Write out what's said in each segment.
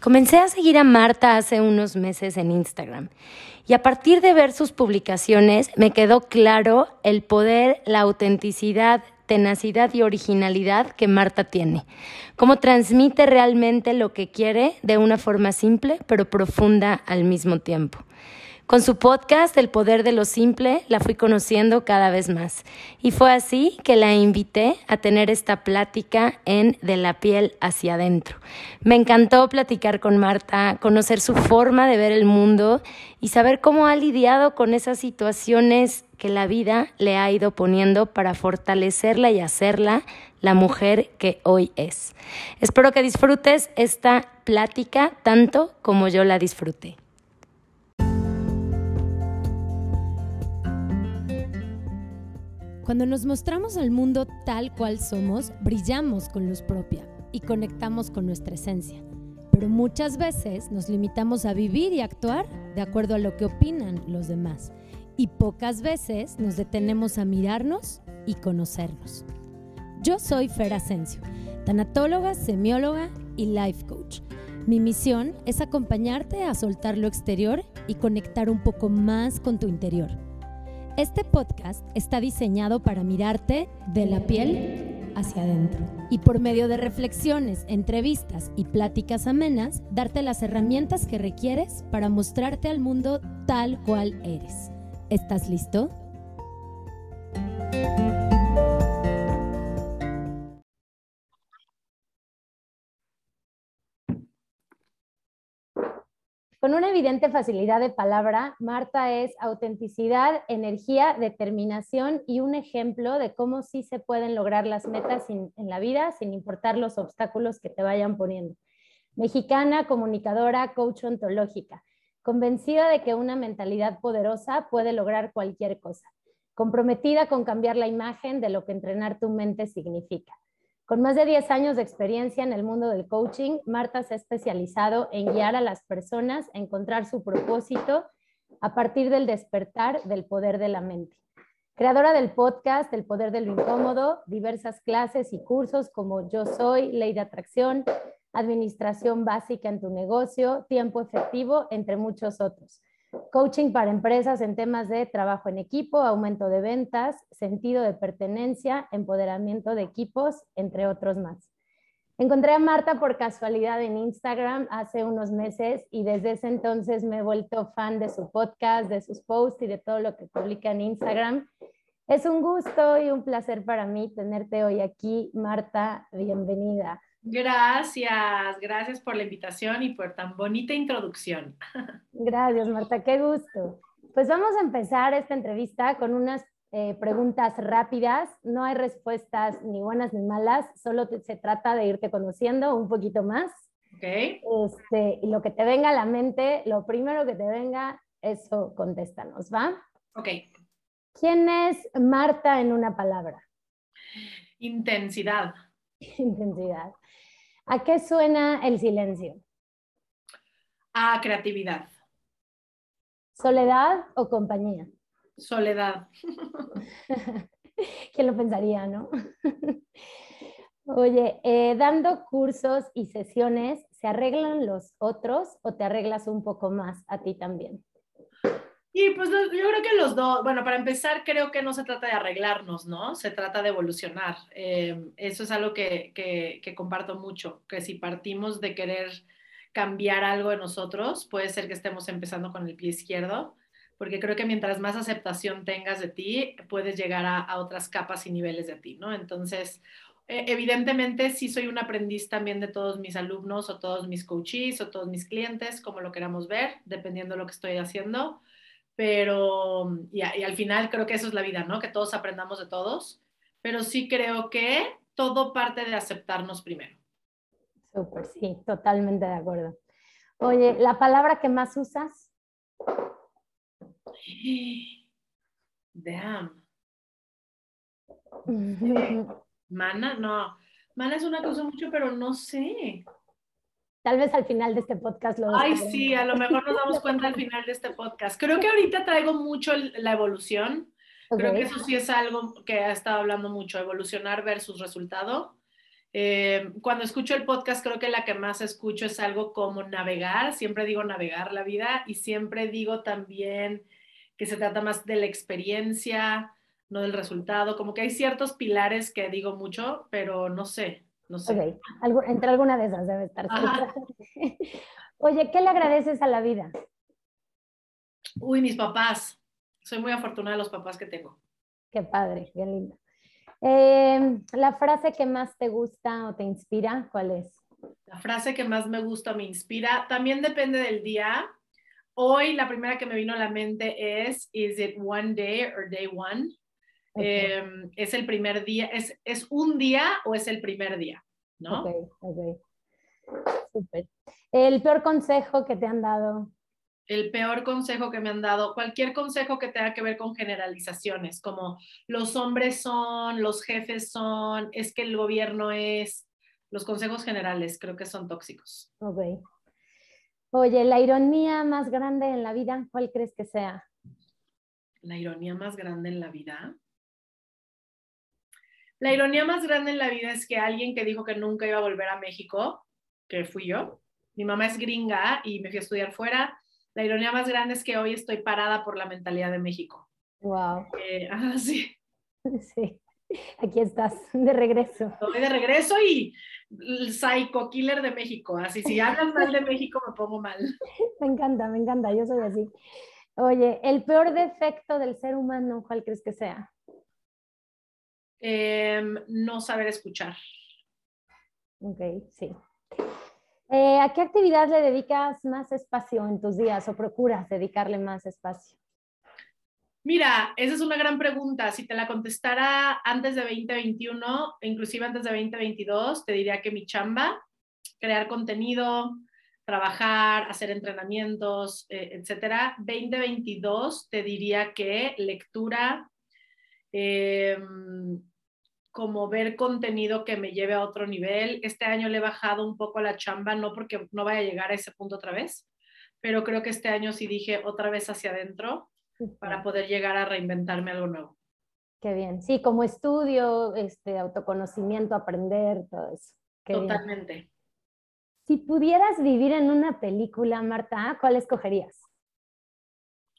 Comencé a seguir a Marta hace unos meses en Instagram y a partir de ver sus publicaciones me quedó claro el poder, la autenticidad, tenacidad y originalidad que Marta tiene. Cómo transmite realmente lo que quiere de una forma simple pero profunda al mismo tiempo. Con su podcast El Poder de lo Simple la fui conociendo cada vez más y fue así que la invité a tener esta plática en De la piel hacia adentro. Me encantó platicar con Marta, conocer su forma de ver el mundo y saber cómo ha lidiado con esas situaciones que la vida le ha ido poniendo para fortalecerla y hacerla la mujer que hoy es. Espero que disfrutes esta plática tanto como yo la disfruté. Cuando nos mostramos al mundo tal cual somos, brillamos con luz propia y conectamos con nuestra esencia. Pero muchas veces nos limitamos a vivir y actuar de acuerdo a lo que opinan los demás. Y pocas veces nos detenemos a mirarnos y conocernos. Yo soy Fer Asensio, tanatóloga, semióloga y life coach. Mi misión es acompañarte a soltar lo exterior y conectar un poco más con tu interior este podcast está diseñado para mirarte de la piel hacia adentro y por medio de reflexiones, entrevistas y pláticas amenas, darte las herramientas que requieres para mostrarte al mundo tal cual eres. ¿Estás listo? Con una evidente facilidad de palabra, Marta es autenticidad, energía, determinación y un ejemplo de cómo sí se pueden lograr las metas en la vida sin importar los obstáculos que te vayan poniendo. Mexicana, comunicadora, coach ontológica, convencida de que una mentalidad poderosa puede lograr cualquier cosa, comprometida con cambiar la imagen de lo que entrenar tu mente significa. Con más de 10 años de experiencia en el mundo del coaching, Marta se ha especializado en guiar a las personas a encontrar su propósito a partir del despertar del poder de la mente. Creadora del podcast El Poder de lo Incómodo, diversas clases y cursos como Yo Soy, Ley de Atracción, Administración Básica en tu negocio, Tiempo Efectivo, entre muchos otros. Coaching para empresas en temas de trabajo en equipo, aumento de ventas, sentido de pertenencia, empoderamiento de equipos, entre otros más. Encontré a Marta por casualidad en Instagram hace unos meses y desde ese entonces me he vuelto fan de su podcast, de sus posts y de todo lo que publica en Instagram. Es un gusto y un placer para mí tenerte hoy aquí, Marta. Bienvenida. Gracias, gracias por la invitación y por tan bonita introducción. Gracias, Marta, qué gusto. Pues vamos a empezar esta entrevista con unas eh, preguntas rápidas. No hay respuestas ni buenas ni malas, solo se trata de irte conociendo un poquito más. Ok. Este, y lo que te venga a la mente, lo primero que te venga, eso contéstanos, ¿va? Ok. ¿Quién es Marta en una palabra? Intensidad. Intensidad. ¿A qué suena el silencio? A creatividad. ¿Soledad o compañía? Soledad. ¿Quién lo pensaría, no? Oye, eh, dando cursos y sesiones, ¿se arreglan los otros o te arreglas un poco más a ti también? Y pues yo creo que los dos, bueno, para empezar, creo que no se trata de arreglarnos, ¿no? Se trata de evolucionar. Eh, eso es algo que, que, comparto mucho, que si partimos de querer cambiar algo en nosotros, puede ser que estemos empezando con el pie izquierdo, porque creo que mientras más aceptación tengas de ti, puedes llegar a, a otras capas y niveles de ti, ¿no? Entonces, e, evidentemente sí soy un aprendiz también de todos mis alumnos o todos mis coaches o todos mis clientes, como lo queramos ver, dependiendo de lo que estoy haciendo pero, y, al final creo que eso es la vida, ¿no? Que todos aprendamos de todos, pero sí creo que todo parte de aceptarnos primero. Súper, sí, totalmente de acuerdo. Oye, ¿la palabra que más usas? Damn. Mana, no. Mana es una uso mucho, pero no sé. Tal vez al final de este podcast lo Ay, sí, a lo mejor nos damos cuenta al final de este podcast. Creo que ahorita traigo mucho la evolución. Creo que eso sí es algo que ha estado hablando mucho, evolucionar versus resultado. Eh, cuando escucho el podcast, creo que la que más escucho es algo como navegar, siempre digo navegar la vida y siempre digo también que se trata más de la experiencia, no del resultado, como que hay ciertos pilares que digo mucho, pero no sé, no sé. Ok, entre alguna de esas debe estar. Oye, ¿qué le agradeces a la vida? Uy, mis papás. Soy muy afortunada de los papás que tengo. Qué padre, qué linda. Em, la frase que más te gusta o te inspira, ¿cuál es? La frase que más me gusta o me inspira, también depende del día. Hoy la primera que me vino a la mente es, ¿is it one day or day one? Em, es el primer día, es, es un día o es el primer día, ¿no? Ok, ok. Súper. El peor consejo que te han dado el peor consejo que me han dado, cualquier consejo que tenga que ver con generalizaciones, como los hombres son, los jefes son, es que el gobierno es, los consejos generales creo que son tóxicos. Ok. Oye, la ironía más grande en la vida, ¿cuál crees que sea? La ironía más grande en la vida. La ironía más grande en la vida es que alguien que dijo que nunca iba a volver a México, que fui yo, mi mamá es gringa y me fui a estudiar fuera, la ironía más grande es que hoy estoy parada por la mentalidad de México. Wow. Eh, sí. Sí, aquí estás, de regreso. Estoy de regreso y el psycho killer de México. Así, si hablas mal de México, me pongo mal. Me encanta, me encanta, yo soy así. Oye, el peor defecto del ser humano, ¿cuál crees que sea? Em, no saber escuchar. Ok, sí. Eh, ¿A qué actividad le dedicas más espacio en tus días o procuras dedicarle más espacio? Mira, esa es una gran pregunta. Si te la contestara antes de 2021, inclusive antes de 2022, te diría que mi chamba, crear contenido, trabajar, hacer entrenamientos, eh, etcétera. 2022 te diría que lectura, eh, como ver contenido que me lleve a otro nivel. Este año le he bajado un poco la chamba, no porque no vaya a llegar a ese punto otra vez, pero creo que este año sí dije otra vez hacia adentro para poder llegar a reinventarme algo nuevo. Qué bien. Sí, como estudio, este, autoconocimiento, aprender, todo eso. Totalmente. Si pudieras vivir en una película, Marta, ¿cuál escogerías?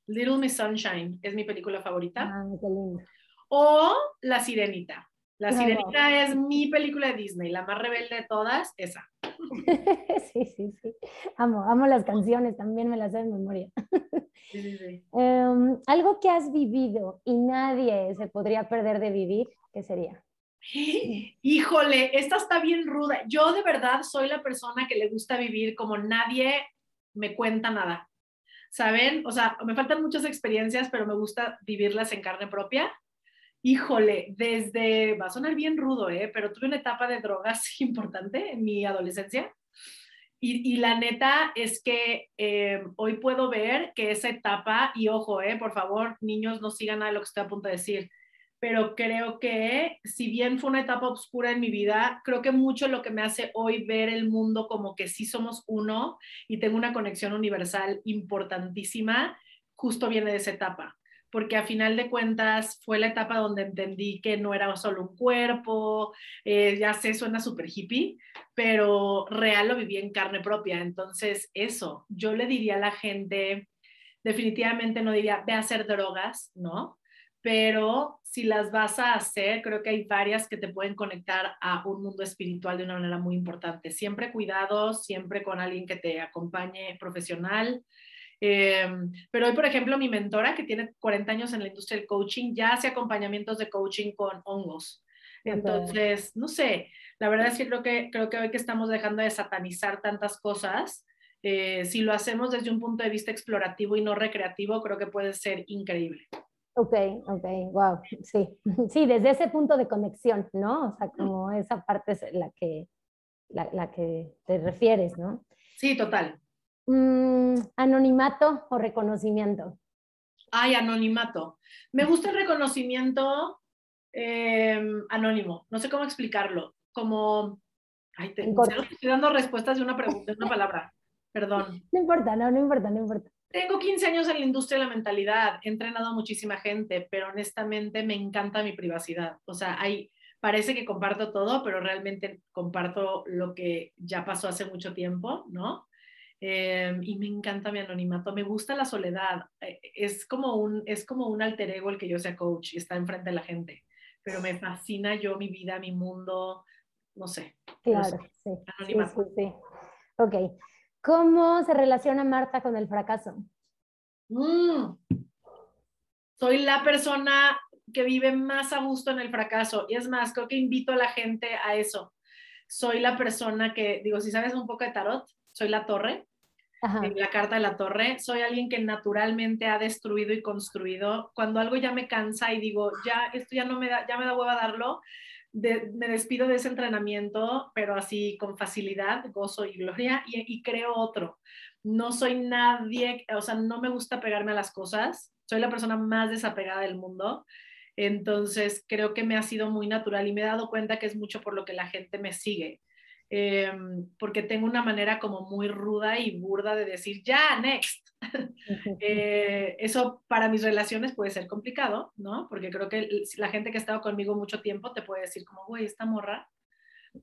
Little Miss Sunshine es mi película favorita. Ah, qué lindo. O La Sirenita. La Sirenita es mi película de Disney, la más rebelde de todas, esa. sí, sí, sí. Amo, amo las canciones, también me las sé de memoria. sí, sí, sí. Em, algo que has vivido y nadie se podría perder de vivir, ¿qué sería? Híjole, esta está bien ruda. Yo de verdad soy la persona que le gusta vivir como nadie me cuenta nada. ¿Saben? O sea, me faltan muchas experiencias, pero me gusta vivirlas en carne propia. Híjole, desde, va a sonar bien rudo, ¿eh? pero tuve una etapa de drogas importante en mi adolescencia. Y, la neta es que eh, hoy puedo ver que esa etapa, y ojo, eh, por favor, niños, no sigan a lo que estoy a punto de decir, pero creo que si bien fue una etapa oscura en mi vida, creo que mucho lo que me hace hoy ver el mundo como que sí somos uno y tengo una conexión universal importantísima, justo viene de esa etapa porque a final de cuentas fue la etapa donde entendí que no era solo un cuerpo, eh, ya sé, suena súper hippie, pero real lo viví en carne propia. Entonces, eso, yo le diría a la gente, definitivamente no diría, ve a hacer drogas, ¿no? Pero si las vas a hacer, creo que hay varias que te pueden conectar a un mundo espiritual de una manera muy importante. Siempre cuidado, siempre con alguien que te acompañe profesional, Em, pero hoy, por ejemplo, mi mentora, que tiene 40 años en la industria del coaching, ya hace acompañamientos de coaching con hongos. Entonces, no sé, la verdad es que creo que, creo que hoy que estamos dejando de satanizar tantas cosas, eh, si lo hacemos desde un punto de vista explorativo y no recreativo, creo que puede ser increíble. Ok, ok, wow, sí, sí, desde ese punto de conexión, ¿no? O sea, como esa parte es la que, la, la que te refieres, ¿no? Sí, total. Mm, anonimato o reconocimiento. Ay, anonimato. Me gusta el reconocimiento em, anónimo. No sé cómo explicarlo. Como, ay, te, estoy dando respuestas de una pregunta, de una palabra. Perdón. No importa, no, no importa, no importa. Tengo 15 años en la industria de la mentalidad, he entrenado a muchísima gente, pero honestamente me encanta mi privacidad. O sea, hay parece que comparto todo, pero realmente comparto lo que ya pasó hace mucho tiempo, ¿no? Em, y me encanta mi anonimato, me gusta la soledad, eh, es como, un, es como un alter ego el que yo sea coach y está enfrente de la gente, pero me fascina yo, mi vida, mi mundo, no sé. Claro, sí, anonimato. sí, sí, Ok, ¿cómo se relaciona Marta con el fracaso? Mm. Soy la persona que vive más a gusto en el fracaso y es más, creo que invito a la gente a eso. Soy la persona que, digo, si sabes un poco de tarot, soy la torre la carta de la torre, soy alguien que naturalmente ha destruido y construido. Cuando algo ya me cansa y digo, ya, esto ya no me da, ya me da hueva darlo, me despido de ese entrenamiento, pero así con facilidad, gozo y gloria, y, y creo otro. No soy nadie, o sea, no me gusta pegarme a las cosas, soy la persona más desapegada del mundo. Entonces, creo que me ha sido muy natural y me he dado cuenta que es mucho por lo que la gente me sigue Em, porque tengo una manera como muy ruda y burda de decir, ya, next. Eh, eso para mis relaciones puede ser complicado, ¿no? Porque creo que la gente que ha estado conmigo mucho tiempo te puede decir como, güey, esta morra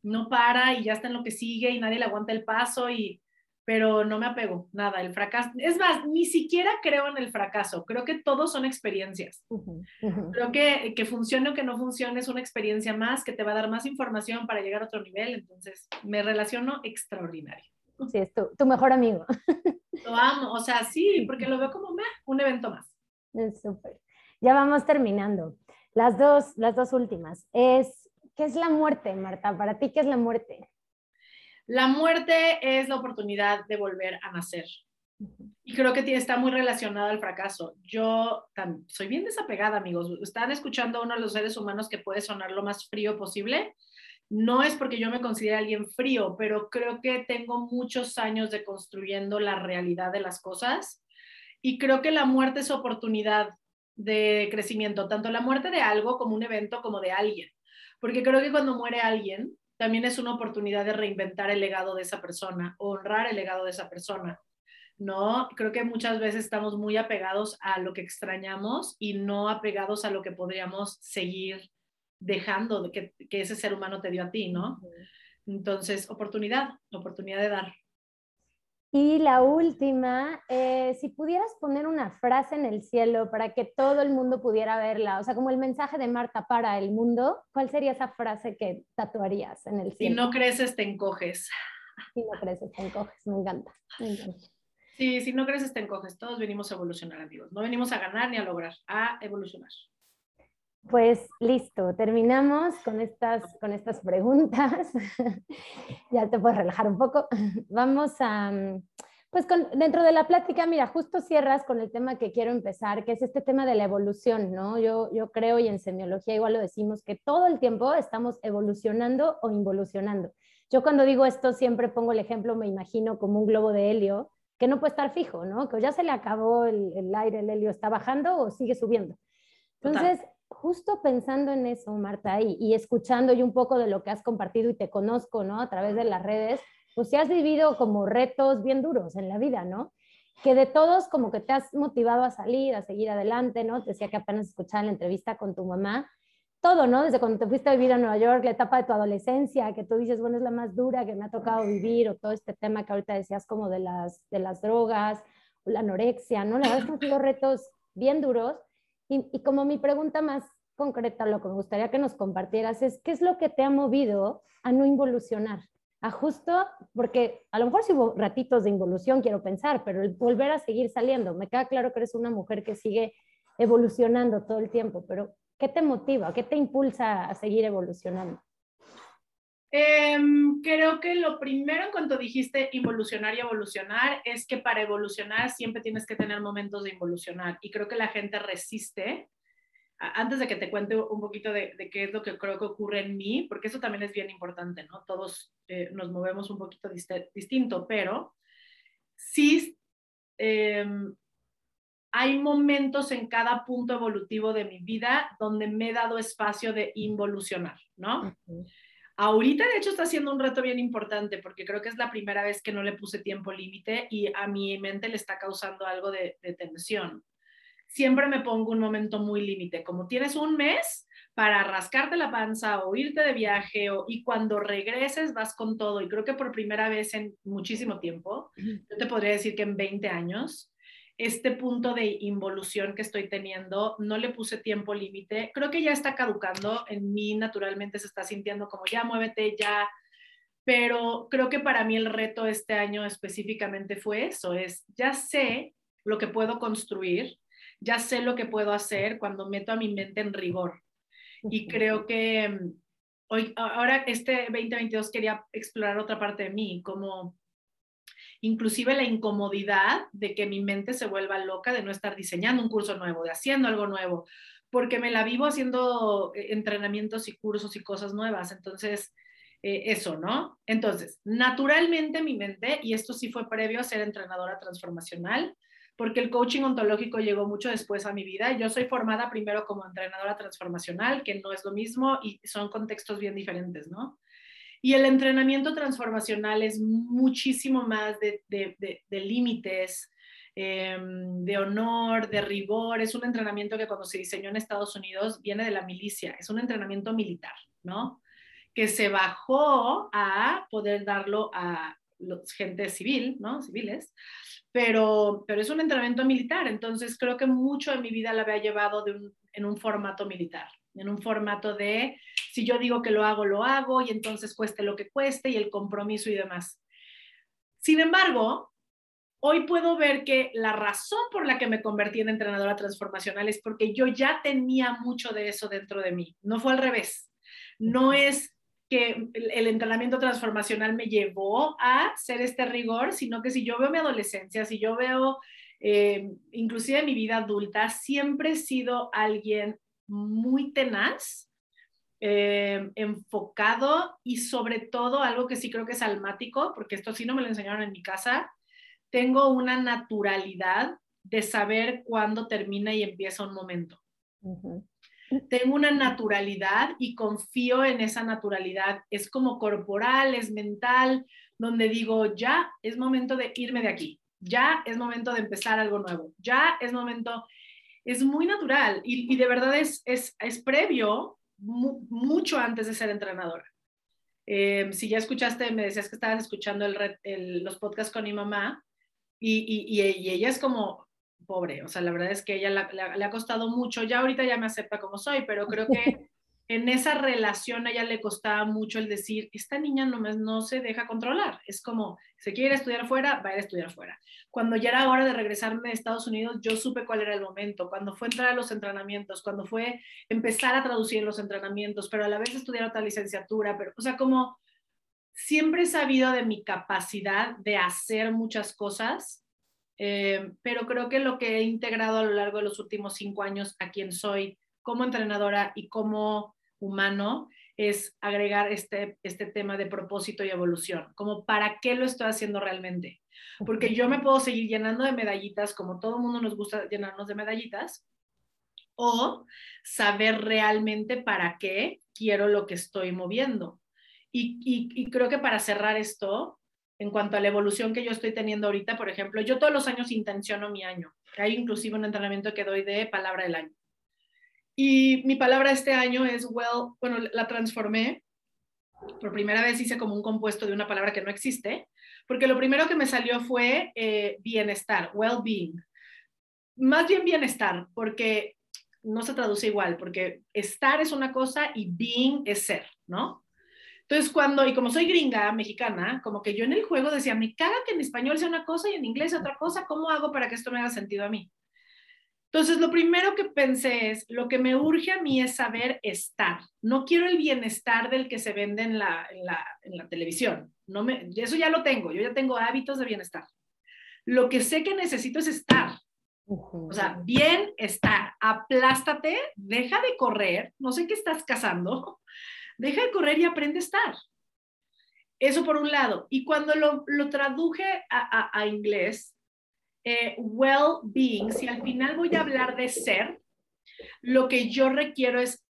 no para y ya está en lo que sigue y nadie le aguanta el paso y pero no me apego, nada, el fracaso. Es más, ni siquiera creo en el fracaso, creo que todos son experiencias. Creo que que funcione o que no funcione es una experiencia más que te va a dar más información para llegar a otro nivel, entonces me relaciono extraordinario. Sí, es tu, tu mejor amigo. Lo amo, o sea, sí, porque lo veo como un evento más. Es súper. Ya vamos terminando. Las dos, las dos últimas. Es, ¿qué es la muerte, Marta? Para ti, ¿qué es la muerte? La muerte es la oportunidad de volver a nacer. Y creo que está muy relacionado al fracaso. Yo soy bien desapegada, amigos. Están escuchando a uno de los seres humanos que puede sonar lo más frío posible. No es porque yo me considere alguien frío, pero creo que tengo muchos años de construyendo la realidad de las cosas. Y creo que la muerte es oportunidad de crecimiento, tanto la muerte de algo como un evento como de alguien. Porque creo que cuando muere alguien, también es una oportunidad de reinventar el legado de esa persona, honrar el legado de esa persona. ¿no? Creo que muchas veces estamos muy apegados a lo que extrañamos y no apegados a lo que podríamos seguir dejando de que, que ese ser humano te dio a ti, ¿no? Entonces, oportunidad, oportunidad de dar. Y la última, eh, si pudieras poner una frase en el cielo para que todo el mundo pudiera verla, o sea, como el mensaje de Marta para el mundo, ¿cuál sería esa frase que tatuarías en el cielo? Si no creces, te encoges. Si no creces, te encoges, me encanta. Me encanta. Sí, si no creces, te encoges. Todos venimos a evolucionar, amigos. No venimos a ganar ni a lograr, a evolucionar. Pues listo, terminamos con estas, con estas preguntas. ya te puedes relajar un poco. Vamos a, pues con, dentro de la plática, mira, justo cierras con el tema que quiero empezar, que es este tema de la evolución, ¿no? Yo, yo creo y en semiología igual lo decimos, que todo el tiempo estamos evolucionando o involucionando. Yo cuando digo esto siempre pongo el ejemplo, me imagino como un globo de helio, que no puede estar fijo, ¿no? Que ya se le acabó el, el aire, el helio está bajando o sigue subiendo. Entonces, justo pensando en eso, Marta, y, y, escuchando y un poco de lo que has compartido y te conozco, ¿no? A través de las redes, pues si has vivido como retos bien duros en la vida, ¿no? Que de todos como que te has motivado a salir, a seguir adelante, ¿no? Te decía que apenas escuchaba la entrevista con tu mamá, todo, ¿no? Desde cuando te fuiste a vivir a Nueva York, la etapa de tu adolescencia, que tú dices, bueno, es la más dura que me ha tocado vivir, o todo este tema que ahorita decías como de las, de las drogas, o la anorexia, ¿no? La verdad es que han retos bien duros, y, como mi pregunta más concreta, lo que me gustaría que nos compartieras es, ¿qué es lo que te ha movido a no involucionar? A justo, porque a lo mejor si hubo ratitos de involución, quiero pensar, pero el volver a seguir saliendo, me queda claro que eres una mujer que sigue evolucionando todo el tiempo, pero ¿qué te motiva? ¿Qué te impulsa a seguir evolucionando? Em, creo que lo primero en cuanto dijiste involucionar y evolucionar es que para evolucionar siempre tienes que tener momentos de involucionar y creo que la gente resiste. Antes de que te cuente un poquito de, qué es lo que creo que ocurre en mí, porque eso también es bien importante, ¿no? Todos eh, nos movemos un poquito distinto, pero sí em, hay momentos en cada punto evolutivo de mi vida donde me he dado espacio de involucionar, ¿no? Ahorita, de hecho, está siendo un reto bien importante porque creo que es la primera vez que no le puse tiempo límite y a mi mente le está causando algo de, tensión. Siempre me pongo un momento muy límite, como tienes un mes para rascarte la panza o irte de viaje o, y cuando regreses vas con todo. Y creo que por primera vez en muchísimo tiempo, yo te podría decir que en 20 años, este punto de involución que estoy teniendo, no le puse tiempo límite. Creo que ya está caducando, en mí naturalmente se está sintiendo como ya muévete, ya. Pero creo que para mí el reto este año específicamente fue eso, es ya sé lo que puedo construir, ya sé lo que puedo hacer cuando meto a mi mente en rigor. Y creo que mm, hoy, ahora este 2022 quería explorar otra parte de mí, como inclusive la incomodidad de que mi mente se vuelva loca de no estar diseñando un curso nuevo, de haciendo algo nuevo, porque me la vivo haciendo eh, entrenamientos y cursos y cosas nuevas. Entonces, eh, eso, ¿no? Entonces, naturalmente mi mente, y esto sí fue previo a ser entrenadora transformacional, porque el coaching ontológico llegó mucho después a mi vida. Yo soy formada primero como entrenadora transformacional, que no es lo mismo y son contextos bien diferentes, ¿no? Y el entrenamiento transformacional es muchísimo más de, límites, em, de honor, de rigor. Es un entrenamiento que cuando se diseñó en Estados Unidos viene de la milicia, es un entrenamiento militar, ¿no? Que se bajó a poder darlo a los, gente civil, ¿no? Civiles, pero, pero es un entrenamiento militar, entonces creo que mucho de mi vida la había llevado en un formato militar, en un formato de si yo digo que lo hago, lo hago y entonces cueste lo que cueste y el compromiso y demás. Sin embargo, hoy puedo ver que la razón por la que me convertí en entrenadora transformacional es porque yo ya tenía mucho de eso dentro de mí. No fue al revés. No es que el entrenamiento transformacional me llevó a ser este rigor, sino que si yo veo mi adolescencia, si yo veo eh, inclusive mi vida adulta, siempre he sido alguien muy tenaz eh, enfocado y sobre todo algo que sí creo que es almático, porque esto sí no me lo enseñaron en mi casa, tengo una naturalidad de saber cuándo termina y empieza un momento. Tengo una naturalidad y confío en esa naturalidad. Es como corporal, es mental, donde digo, ya es momento de irme de aquí, ya es momento de empezar algo nuevo, ya es momento, es muy natural y, y de verdad es, es, es previo mucho antes de ser entrenadora. Eh, si ya escuchaste, me decías que estabas escuchando los podcasts con mi mamá y, y, ella es como pobre, o sea, la verdad es que ella le ha costado mucho, ya ahorita ya me acepta como soy, pero creo que en esa relación a ella le costaba mucho el decir, esta niña no, no se deja controlar, es como, se quiere estudiar fuera, va a ir a estudiar fuera. Cuando ya era hora de regresarme a Estados Unidos, yo supe cuál era el momento, cuando fue entrar a los entrenamientos, cuando fue empezar a traducir los entrenamientos, pero a la vez estudiar otra licenciatura, pero, o sea, como siempre he sabido de mi capacidad de hacer muchas cosas, eh, pero creo que lo que he integrado a lo largo de los últimos cinco años a quien soy como entrenadora y como humano es agregar este, este tema de propósito y evolución, como para qué lo estoy haciendo realmente. Porque yo me puedo seguir llenando de medallitas, como todo mundo nos gusta llenarnos de medallitas, o saber realmente para qué quiero lo que estoy moviendo. Y, y, creo que para cerrar esto, en cuanto a la evolución que yo estoy teniendo ahorita, por ejemplo, yo todos los años intenciono mi año. Hay inclusive un entrenamiento que doy de palabra del año. Y mi palabra este año es well, bueno, la transformé. Por primera vez hice como un compuesto de una palabra que no existe, porque lo primero que me salió fue eh, bienestar, well-being. Más bien bienestar, porque no se traduce igual, porque estar es una cosa y being es ser, ¿no? Entonces, cuando, y como soy gringa, mexicana, como que yo en el juego decía, me caga que en español sea una cosa y en inglés otra cosa, ¿cómo hago para que esto me haga sentido a mí? Entonces, lo primero que pensé es, lo que me urge a mí es saber estar. No quiero el bienestar del que se vende en la, en la, televisión. No me, eso ya lo tengo, yo ya tengo hábitos de bienestar. Lo que sé que necesito es estar. O sea, bienestar. Aplástate, deja de correr, no sé qué estás cazando, deja de correr y aprende a estar. Eso por un lado. Y cuando lo, lo traduje a, a, a inglés, eh, well-being, si al final voy a hablar de ser, lo que yo requiero es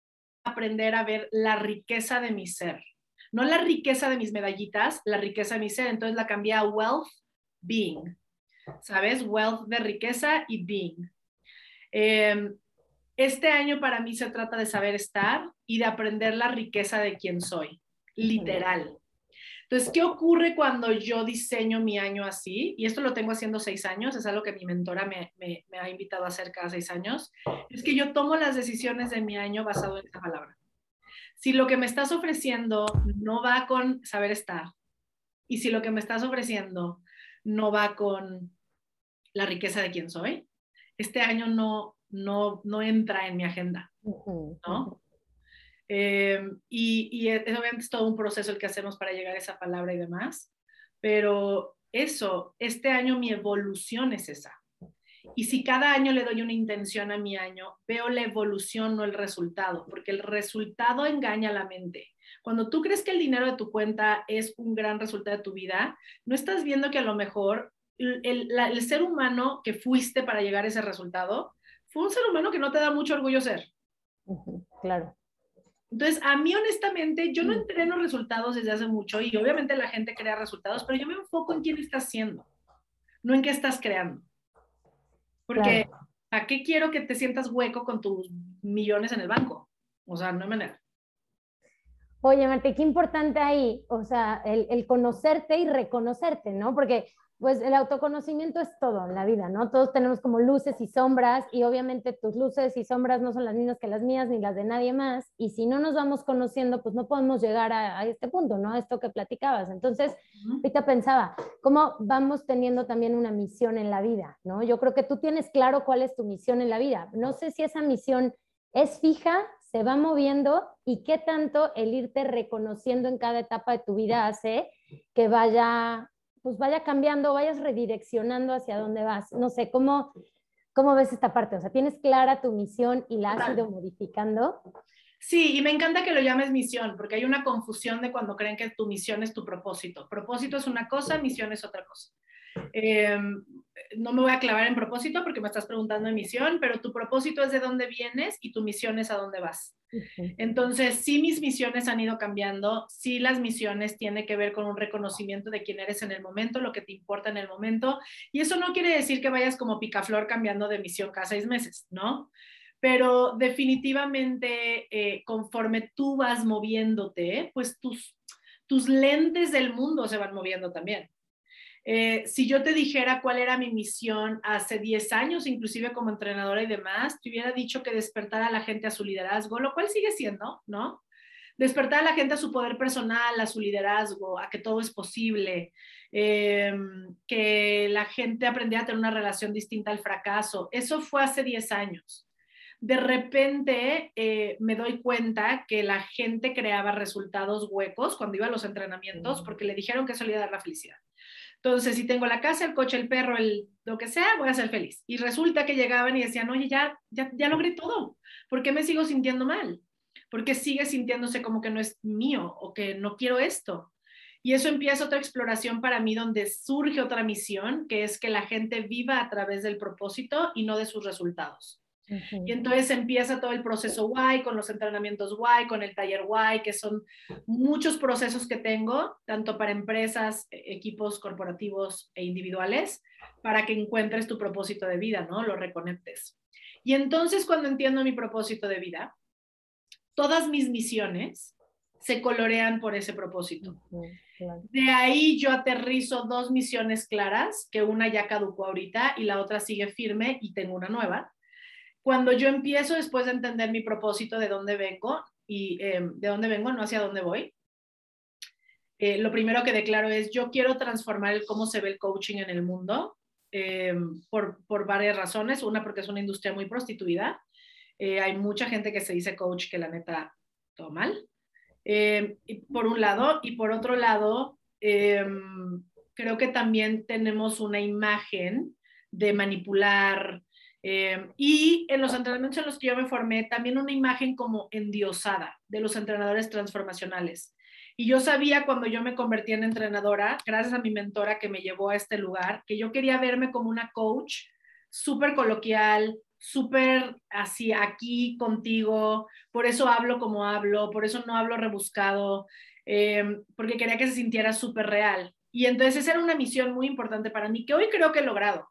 aprender a ver la riqueza de mi ser. No la riqueza de mis medallitas, la riqueza de mi ser. Entonces la cambié a wealth, being. ¿Sabes? Wealth de riqueza y being. Em, este año para mí se trata de saber estar y de aprender la riqueza de quién soy, literal. Entonces, ¿qué ocurre cuando yo diseño mi año así? Y esto lo tengo haciendo seis años, es algo que mi mentora me, me, ha invitado a hacer cada seis años, es que yo tomo las decisiones de mi año basado en esa palabra. Si lo que me estás ofreciendo no va con saber estar, y si lo que me estás ofreciendo no va con la riqueza de quién soy, este año no, no, no entra en mi agenda, ¿no? Eh, y, y obviamente es todo un proceso el que hacemos para llegar a esa palabra y demás, pero eso, este año mi evolución es esa. Y si cada año le doy una intención a mi año, veo la evolución, no el resultado, porque el resultado engaña a la mente. Cuando tú crees que el dinero de tu cuenta es un gran resultado de tu vida, no estás viendo que a lo mejor el, el ser humano que fuiste para llegar a ese resultado fue un ser humano que no te da mucho orgullo ser. Claro. Entonces, a mí honestamente, yo no mm. entreno resultados desde hace mucho y obviamente la gente crea resultados, pero yo me enfoco en quién estás haciendo, no en qué estás creando. Porque, ¿a qué quiero que te sientas hueco con tus millones en el banco? O sea, no hay manera. Oye, Marte, qué importante ahí, o sea, el, el conocerte y reconocerte, ¿no? Porque pues el autoconocimiento es todo en la vida, ¿no? Todos tenemos como luces y sombras y obviamente tus luces y sombras no son las mismas que las mías ni las de nadie más y si no nos vamos conociendo, pues no podemos llegar a, este punto, ¿no? A esto que platicabas. Entonces, ahorita pensaba, ¿cómo vamos teniendo también una misión en la vida, ¿no? Yo creo que tú tienes claro cuál es tu misión en la vida. No sé si esa misión es fija, se va moviendo y qué tanto el irte reconociendo en cada etapa de tu vida hace que vaya pues vaya cambiando, vayas redireccionando hacia dónde vas. No sé, ¿cómo, cómo ves esta parte? O sea, ¿tienes clara tu misión y la has ido modificando? Sí, y me encanta que lo llames misión, porque hay una confusión de cuando creen que tu misión es tu propósito. Propósito es una cosa, misión es otra cosa. Em, no me voy a clavar en propósito porque me estás preguntando en misión, pero tu propósito es de dónde vienes y tu misión es a dónde vas. Entonces, sí mis misiones han ido cambiando, sí las misiones tienen que ver con un reconocimiento de quién eres en el momento, lo que te importa en el momento, y eso no quiere decir que vayas como picaflor cambiando de misión cada seis meses, ¿no? Pero definitivamente, eh, conforme tú vas moviéndote, pues tus, tus lentes del mundo se van moviendo también. Eh, si yo te dijera cuál era mi misión hace 10 años, inclusive como entrenadora y demás, te hubiera dicho que despertar a la gente a su liderazgo, lo cual sigue siendo, ¿no? Despertar a la gente a su poder personal, a su liderazgo, a que todo es posible, eh, que la gente aprendiera a tener una relación distinta al fracaso. Eso fue hace 10 años. De repente eh, me doy cuenta que la gente creaba resultados huecos cuando iba a los entrenamientos porque le dijeron que eso le iba a dar la felicidad. Entonces, si tengo la casa, el coche, el perro, el, lo que sea, voy a ser feliz. Y resulta que llegaban y decían, oye, ya, ya, ya logré todo. ¿Por qué me sigo sintiendo mal? ¿Por qué sigue sintiéndose como que no es mío o que no quiero esto? Y eso empieza otra exploración para mí donde surge otra misión, que es que la gente viva a través del propósito y no de sus resultados. Y entonces empieza todo el proceso Y con los entrenamientos Y, con el taller Y, que son muchos procesos que tengo, tanto para empresas, e, equipos corporativos e individuales, para que encuentres tu propósito de vida, ¿no? Lo reconectes. Y entonces cuando entiendo mi propósito de vida, todas mis misiones se colorean por ese propósito. De ahí yo aterrizo dos misiones claras, que una ya caducó ahorita y la otra sigue firme y tengo una nueva cuando yo empiezo después de entender mi propósito de dónde vengo y em, de dónde vengo, no hacia dónde voy, eh, lo primero que declaro es, yo quiero transformar cómo se ve el coaching en el mundo em, por, por, varias razones. Una, porque es una industria muy prostituida. Eh, hay mucha gente que se dice coach que la neta, todo mal. Em, por un lado, y por otro lado, creo que también tenemos una imagen de manipular, eh, y en los entrenamientos en los que yo me formé, también una imagen como endiosada de los entrenadores transformacionales. Y yo sabía cuando yo me convertí en entrenadora, gracias a mi mentora que me llevó a este lugar, que yo quería verme como una coach súper coloquial, súper así aquí contigo, por eso hablo como hablo, por eso no hablo rebuscado, eh, porque quería que se sintiera súper real. Y entonces esa era una misión muy importante para mí, que hoy creo que he logrado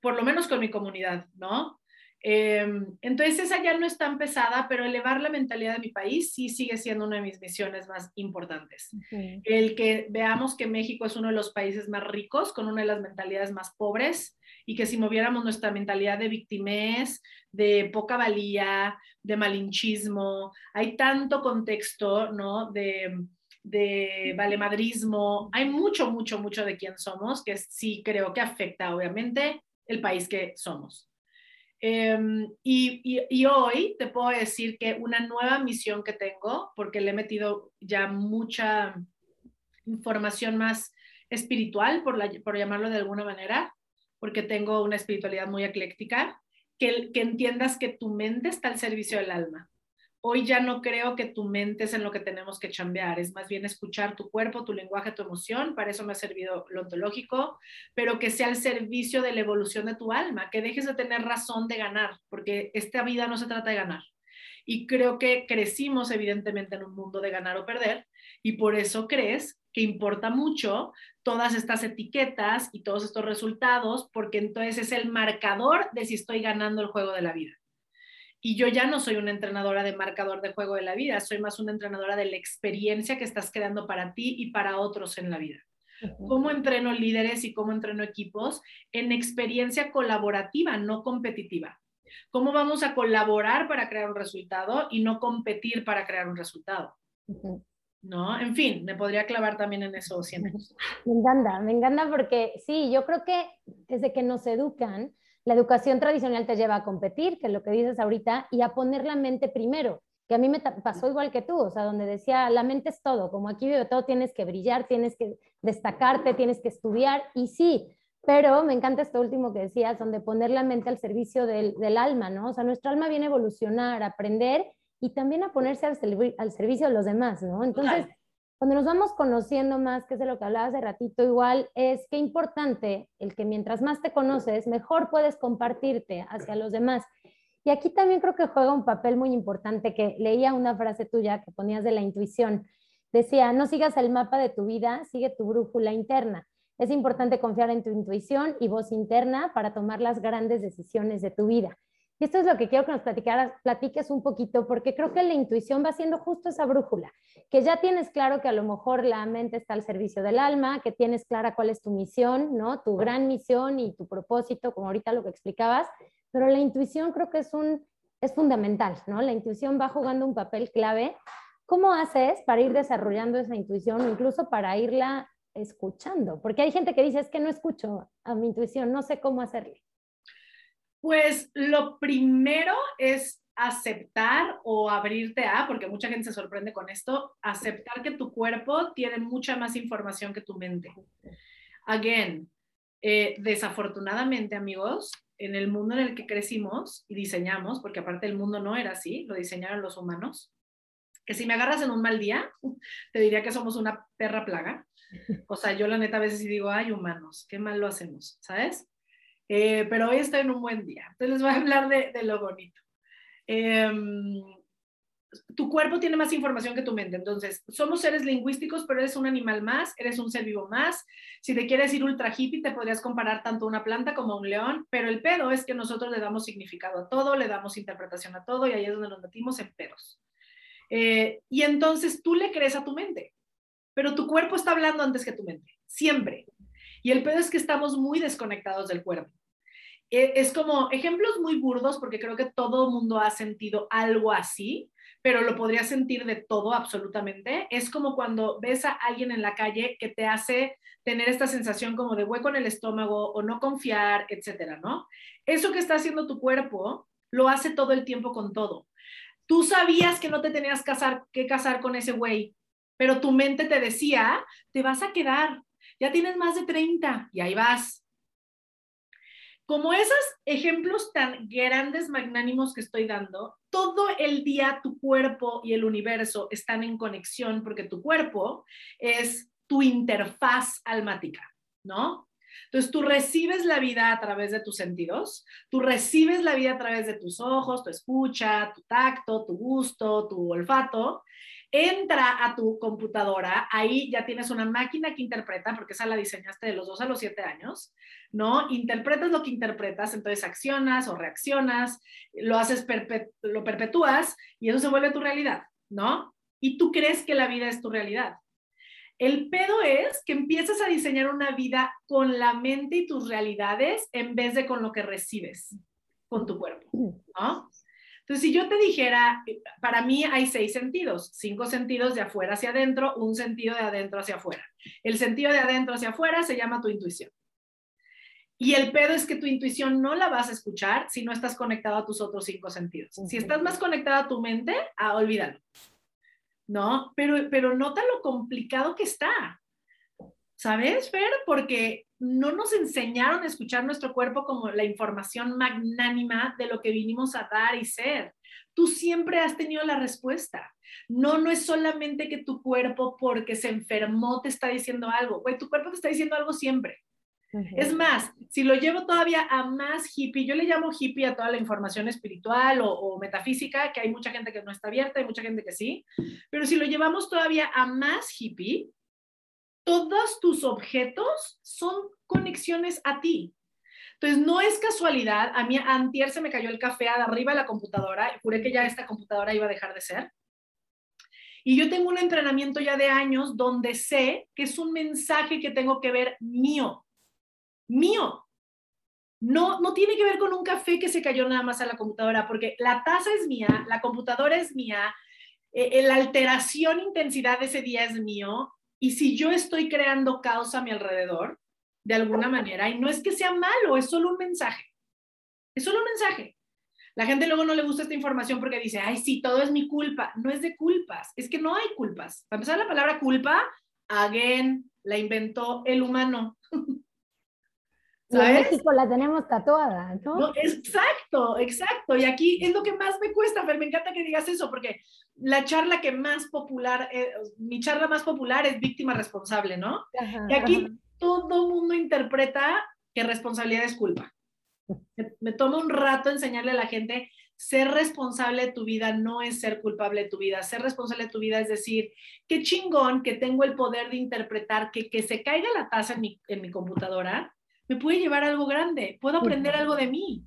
por lo menos con mi comunidad, ¿no? Em, entonces esa ya no es tan pesada, pero elevar la mentalidad de mi país sí sigue siendo una de mis misiones más importantes. El que veamos que México es uno de los países más ricos, con una de las mentalidades más pobres, y que si moviéramos nuestra mentalidad de victimez, de poca valía, de malinchismo, hay tanto contexto, ¿no? De, de valemadrismo, hay mucho, mucho, mucho de quién somos, que sí creo que afecta obviamente el país que somos. Em, y, hoy te puedo decir que una nueva misión que tengo, porque le he metido ya mucha información más espiritual, por, por llamarlo de alguna manera, porque tengo una espiritualidad muy ecléctica, que entiendas que tu mente está al servicio del alma hoy ya no creo que tu mente es en lo que tenemos que chambear, es más bien escuchar tu cuerpo, tu lenguaje, tu emoción, para eso me ha servido lo ontológico, pero que sea al servicio de la evolución de tu alma, que dejes de tener razón de ganar, porque esta vida no se trata de ganar. Y creo que crecimos evidentemente en un mundo de ganar o perder, y por eso crees que importa mucho todas estas etiquetas y todos estos resultados, porque entonces es el marcador de si estoy ganando el juego de la vida. Y yo ya no soy una entrenadora de marcador de juego de la vida, soy más una entrenadora de la experiencia que estás creando para ti y para otros en la vida. ¿Cómo entreno líderes y cómo entreno equipos? En experiencia colaborativa, no competitiva. ¿Cómo vamos a colaborar para crear un resultado y no competir para crear un resultado? ¿No? En fin, me podría clavar también en eso siempre. Me encanta, me encanta porque sí, yo creo que desde que nos educan, la educación tradicional te lleva a competir, que es lo que dices ahorita, y a poner la mente primero, que a mí me pasó igual que tú, o sea, donde decía, la mente es todo, como aquí vive todo, tienes que brillar, tienes que destacarte, tienes que estudiar, y sí, pero me encanta esto último que decías, donde poner la mente al servicio del, alma, ¿no? O sea, nuestra alma viene a evolucionar, a aprender y también a ponerse al, al servicio de los demás, ¿no? Entonces, cuando nos vamos conociendo más, que es de lo que hablaba hace ratito, igual es que importante el que mientras más te conoces, mejor puedes compartirte hacia los demás. Y aquí también creo que juega un papel muy importante, que leía una frase tuya que ponías de la intuición. Decía, no sigas el mapa de tu vida, sigue tu brújula interna. Es importante confiar en tu intuición y voz interna para tomar las grandes decisiones de tu vida. Y esto es lo que quiero que nos platiques un poquito, porque creo que la intuición va siendo justo esa brújula, que ya tienes claro que a lo mejor la mente está al servicio del alma, que tienes clara cuál es tu misión, ¿no? Tu gran misión y tu propósito, como ahorita lo que explicabas, pero la intuición creo que es, un, es fundamental, ¿no? La intuición va jugando un papel clave. ¿Cómo haces para ir desarrollando esa intuición incluso para irla escuchando? Porque hay gente que dice, es que no escucho a mi intuición, no sé cómo hacerle. Pues lo primero es aceptar o abrirte a, porque mucha gente se sorprende con esto, aceptar que tu cuerpo tiene mucha más información que tu mente. Again, eh, desafortunadamente, amigos, en el mundo en el que crecimos y diseñamos, porque aparte el mundo no era así, lo diseñaron los humanos, que si me agarras en un mal día, te diría que somos una perra plaga. O sea, yo la neta a veces digo, ay, humanos, qué mal lo hacemos, ¿sabes? Eh, pero hoy estoy en un buen día. Entonces les voy a hablar de, lo bonito. Em, tu cuerpo tiene más información que tu mente. Entonces, somos seres lingüísticos, pero eres un animal más, eres un ser vivo más. Si te quieres ir ultra hippie, te podrías comparar tanto a una planta como a un león, pero el pedo es que nosotros le damos significado a todo, le damos interpretación a todo y ahí es donde nos metimos en pedos. Eh, y entonces tú le crees a tu mente, pero tu cuerpo está hablando antes que tu mente, siempre. Y el pedo es que estamos muy desconectados del cuerpo. E, es como ejemplos muy burdos porque creo que todo mundo ha sentido algo así, pero lo podría sentir de todo absolutamente. Es como cuando ves a alguien en la calle que te hace tener esta sensación como de hueco en el estómago o no confiar, etcétera, ¿no? Eso que está haciendo tu cuerpo lo hace todo el tiempo con todo. Tú sabías que no te tenías que casar con ese güey, pero tu mente te decía, te vas a quedar, ya tienes más de 30 y ahí vas como esos ejemplos tan grandes, magnánimos que estoy dando, todo el día tu cuerpo y el universo están en conexión porque tu cuerpo es tu interfaz almática, ¿no? Entonces tú recibes la vida a través de tus sentidos, tú recibes la vida a través de tus ojos, tu escucha, tu tacto, tu gusto, tu olfato, entra a tu computadora, ahí ya tienes una máquina que interpreta, porque esa la diseñaste de los dos a los siete años, ¿no? Interpretas lo que interpretas, entonces accionas o reaccionas, lo haces, lo perpetúas y eso se vuelve tu realidad, ¿no? Y tú crees que la vida es tu realidad. El pedo es que empiezas a diseñar una vida con la mente y tus realidades en vez de con lo que recibes con tu cuerpo, ¿no? Entonces, si yo te dijera, para mí hay seis sentidos, cinco sentidos de afuera hacia adentro, un sentido de adentro hacia afuera. El sentido de adentro hacia afuera se llama tu intuición. Y el pedo es que tu intuición no la vas a escuchar si no estás conectado a tus otros cinco sentidos. Si estás más conectado a tu mente, ah, olvídalo. ¿No? Pero, pero nota lo complicado que está. ¿Sabes, Fer? Porque no nos enseñaron a escuchar nuestro cuerpo como la información magnánima de lo que vinimos a dar y ser. Tú siempre has tenido la respuesta. No, no es solamente que tu cuerpo porque se enfermó te está diciendo algo. Güey, tu cuerpo te está diciendo algo siempre. Es más, si lo llevo todavía a más hippie, yo le llamo hippie a toda la información espiritual o, o, metafísica, que hay mucha gente que no está abierta, hay mucha gente que sí, pero si lo llevamos todavía a más hippie, todos tus objetos son conexiones a ti. Entonces, no es casualidad, a mí antier se me cayó el café arriba de la computadora juré que ya esta computadora iba a dejar de ser. Y yo tengo un entrenamiento ya de años donde sé que es un mensaje que tengo que ver mío, mío. No, no tiene que ver con un café que se cayó nada más a la computadora, porque la taza es mía, la computadora es mía, eh, la alteración, intensidad de ese día es mío, y si yo estoy creando caos a mi alrededor, de alguna manera, y no es que sea malo, es solo un mensaje. Es solo un mensaje. La gente luego no le gusta esta información porque dice, ay, sí, todo es mi culpa. No es de culpas, es que no hay culpas. Para empezar, la palabra culpa, again, la inventó el humano. ¿Sabes? En México la tenemos tatuada, ¿no? ¿no? Exacto, exacto. Y aquí es lo que más me cuesta, pero me encanta que digas eso, porque la charla que más popular, eh, mi charla más popular es víctima responsable, ¿no? y aquí todo mundo interpreta que responsabilidad es culpa. Me, me toma un rato enseñarle a la gente, ser responsable de tu vida no es ser culpable de tu vida. Ser responsable de tu vida es decir, qué chingón que tengo el poder de interpretar que que se caiga la taza en mi, en mi computadora me puede llevar a algo grande, puedo aprender algo de mí.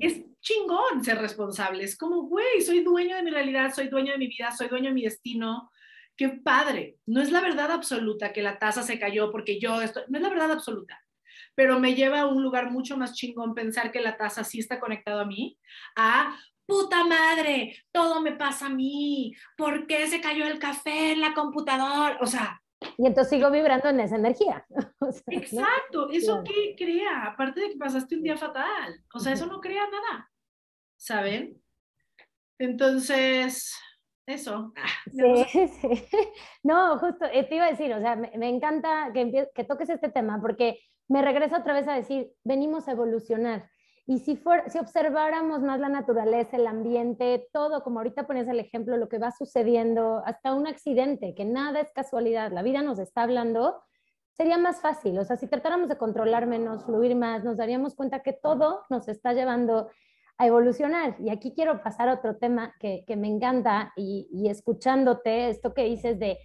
Es chingón ser responsable, es como, güey, soy dueño de mi realidad, soy dueño de mi vida, soy dueño de mi destino. Qué padre. No es la verdad absoluta que la taza se cayó porque yo estoy, no es la verdad absoluta, pero me lleva a un lugar mucho más chingón pensar que la taza sí está conectado a mí, a puta madre, todo me pasa a mí, ¿por qué se cayó el café en la computadora? O sea, y entonces sigo vibrando en esa energía. Exacto, ¿eso qué crea? Aparte de que pasaste un día fatal, o sea, eso no crea nada, ¿saben? Entonces, eso. Ah, sí, sí. No, justo, eh, te iba a decir, o sea, me, me encanta que, que toques este tema porque me regresa otra vez a decir, venimos a evolucionar. Y si, si observáramos más la naturaleza, el ambiente, todo, como ahorita pones el ejemplo, lo que va sucediendo, hasta un accidente, que nada es casualidad, la vida nos está hablando, sería más fácil. O sea, si tratáramos de controlar menos, fluir más, nos daríamos cuenta que todo nos está llevando a evolucionar. Y aquí quiero pasar a otro tema que, que me encanta y, y escuchándote, esto que dices de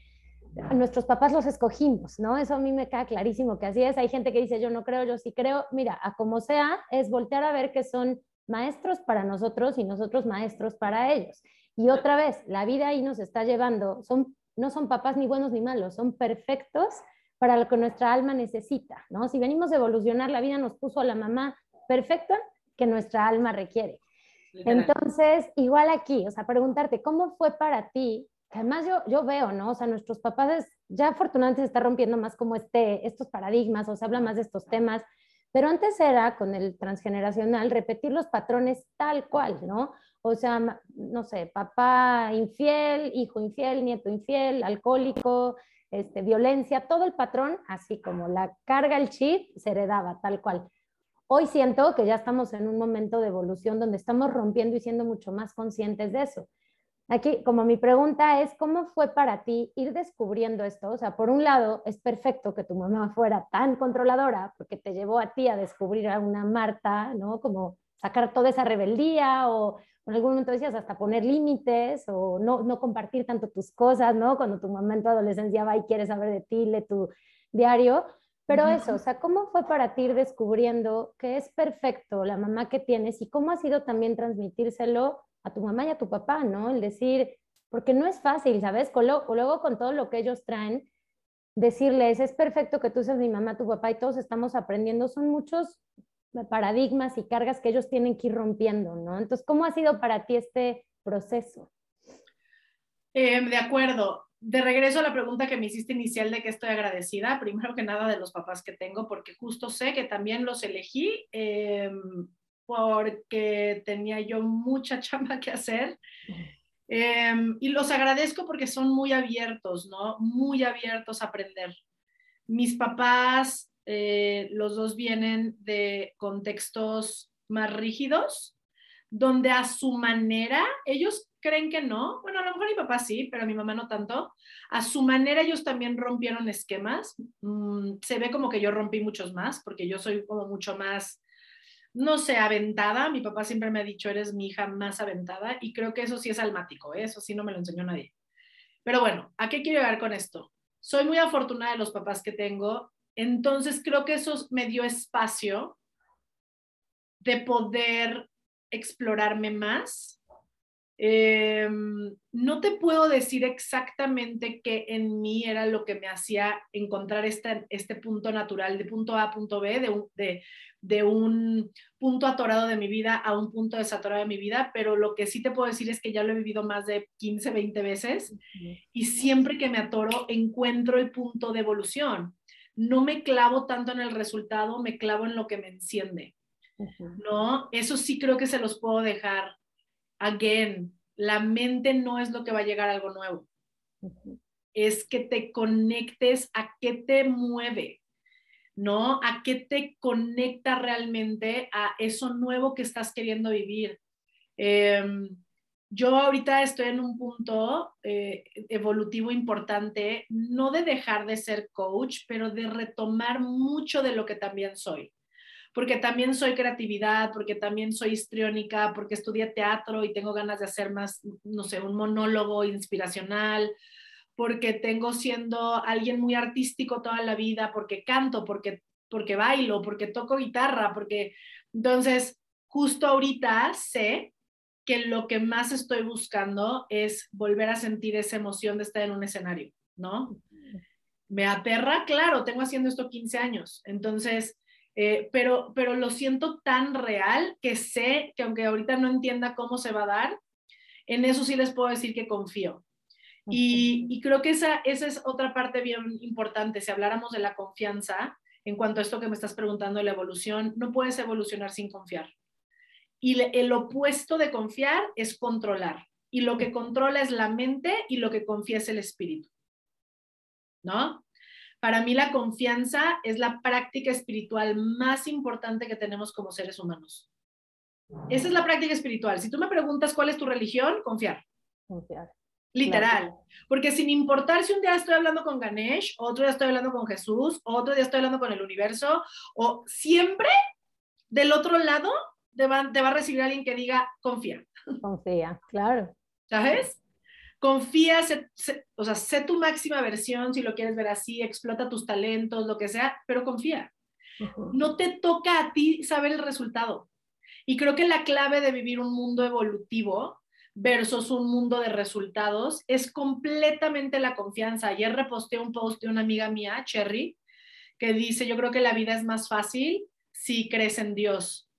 nuestros papás los escogimos, ¿no? Eso a mí me queda clarísimo que así es. Hay gente que dice, yo no creo, yo sí creo. Mira, a como sea, es voltear a ver que son maestros para nosotros y nosotros maestros para ellos. Y otra vez, la vida ahí nos está llevando, son, no son papás ni buenos ni malos, son perfectos para lo que nuestra alma necesita, ¿no? Si venimos a evolucionar, la vida nos puso a la mamá perfecta que nuestra alma requiere. Entonces, igual aquí, o sea, preguntarte, ¿cómo fue para ti además yo, yo veo, ¿no? O sea, nuestros papás ya afortunadamente se está rompiendo más como este, estos paradigmas, o se habla más de estos temas, pero antes era con el transgeneracional repetir los patrones tal cual, ¿no? O sea, no sé, papá infiel, hijo infiel, nieto infiel, alcohólico, este, violencia, todo el patrón, así como la carga, el chip, se heredaba tal cual. Hoy siento que ya estamos en un momento de evolución donde estamos rompiendo y siendo mucho más conscientes de eso. Aquí, como mi pregunta es, ¿cómo fue para ti ir descubriendo esto? O sea, por un lado, es perfecto que tu mamá fuera tan controladora porque te llevó a ti a descubrir a una Marta, ¿no? Como sacar toda esa rebeldía o en algún momento decías hasta poner límites o no, no compartir tanto tus cosas, ¿no? Cuando tu mamá en tu adolescencia va y quiere saber de ti, lee tu diario. Pero eso, o sea, ¿cómo fue para ti ir descubriendo que es perfecto la mamá que tienes y cómo ha sido también transmitírselo a tu mamá y a tu papá, ¿no? El decir, porque no es fácil, ¿sabes? Luego con todo lo que ellos traen, decirles, es perfecto que tú seas mi mamá, tu papá y todos estamos aprendiendo, son muchos paradigmas y cargas que ellos tienen que ir rompiendo, ¿no? Entonces, ¿cómo ha sido para ti este proceso? Em, de acuerdo. De regreso a la pregunta que me hiciste inicial de que estoy agradecida, primero que nada de los papás que tengo, porque justo sé que también los elegí em, porque tenía yo mucha chamba que hacer. Em, y los agradezco porque son muy abiertos, ¿no? Muy abiertos a aprender. Mis papás, eh, los dos vienen de contextos más rígidos, donde a su manera, ellos creen que no, bueno, a lo mejor mi papá sí, pero mi mamá no tanto, a su manera ellos también rompieron esquemas, mm, se ve como que yo rompí muchos más, porque yo soy como mucho más no sé, aventada. Mi papá siempre me ha dicho, eres mi hija más aventada y creo que eso sí es almático, ¿eh? eso sí no me lo enseñó nadie. Pero bueno, ¿a qué quiero llegar con esto? Soy muy afortunada de los papás que tengo, entonces creo que eso me dio espacio de poder explorarme más Em, no te puedo decir exactamente qué en mí era lo que me hacía encontrar este, este punto natural de punto A a punto B, de de un punto atorado de mi vida a un punto desatorado de mi vida, pero lo que sí te puedo decir es que ya lo he vivido más de 15, 20 veces y siempre que me atoro encuentro el punto de evolución. No me clavo tanto en el resultado, me clavo en lo que me enciende. ¿No? Eso sí creo que se los puedo dejar again, la mente no es lo que va a llegar a algo nuevo. Es que te conectes a qué te mueve, ¿no? A qué te conecta realmente a eso nuevo que estás queriendo vivir. Em, yo ahorita estoy en un punto eh, evolutivo importante, no de dejar de ser coach, pero de retomar mucho de lo que también soy porque también soy creatividad, porque también soy histriónica, porque estudié teatro y tengo ganas de hacer más, no sé, un monólogo inspiracional, porque tengo siendo alguien muy artístico toda la vida, porque canto, porque, porque bailo, porque toco guitarra, porque entonces justo ahorita sé que lo que más estoy buscando es volver a sentir esa emoción de estar en un escenario, ¿no? Me aterra, claro, tengo haciendo esto 15 años, entonces eh, pero, pero lo siento tan real que sé que aunque ahorita no entienda cómo se va a dar, en eso sí les puedo decir que confío. Y, y, creo que esa, esa es otra parte bien importante. Si habláramos de la confianza, en cuanto a esto que me estás preguntando de la evolución, no puedes evolucionar sin confiar. Y el opuesto de confiar es controlar. Y lo que controla es la mente y lo que confía es el espíritu. ¿No? Para mí la confianza es la práctica espiritual más importante que tenemos como seres humanos. Esa es la práctica espiritual. Si tú me preguntas cuál es tu religión, confiar. Confiar. Literal. Porque sin importar si un día estoy hablando con Ganesh, otro día estoy hablando con Jesús, otro día estoy hablando con el universo, o siempre del otro lado te va, te va a recibir alguien que diga confía. Confía, claro. ¿Sabes? confía, o sea, sé tu máxima versión, si lo quieres ver así, explota tus talentos, lo que sea, pero confía. No te toca a ti saber el resultado. Y creo que la clave de vivir un mundo evolutivo versus un mundo de resultados es completamente la confianza. Ayer reposté un post de una amiga mía, Cherry, que dice, yo creo que la vida es más fácil si crees en Dios.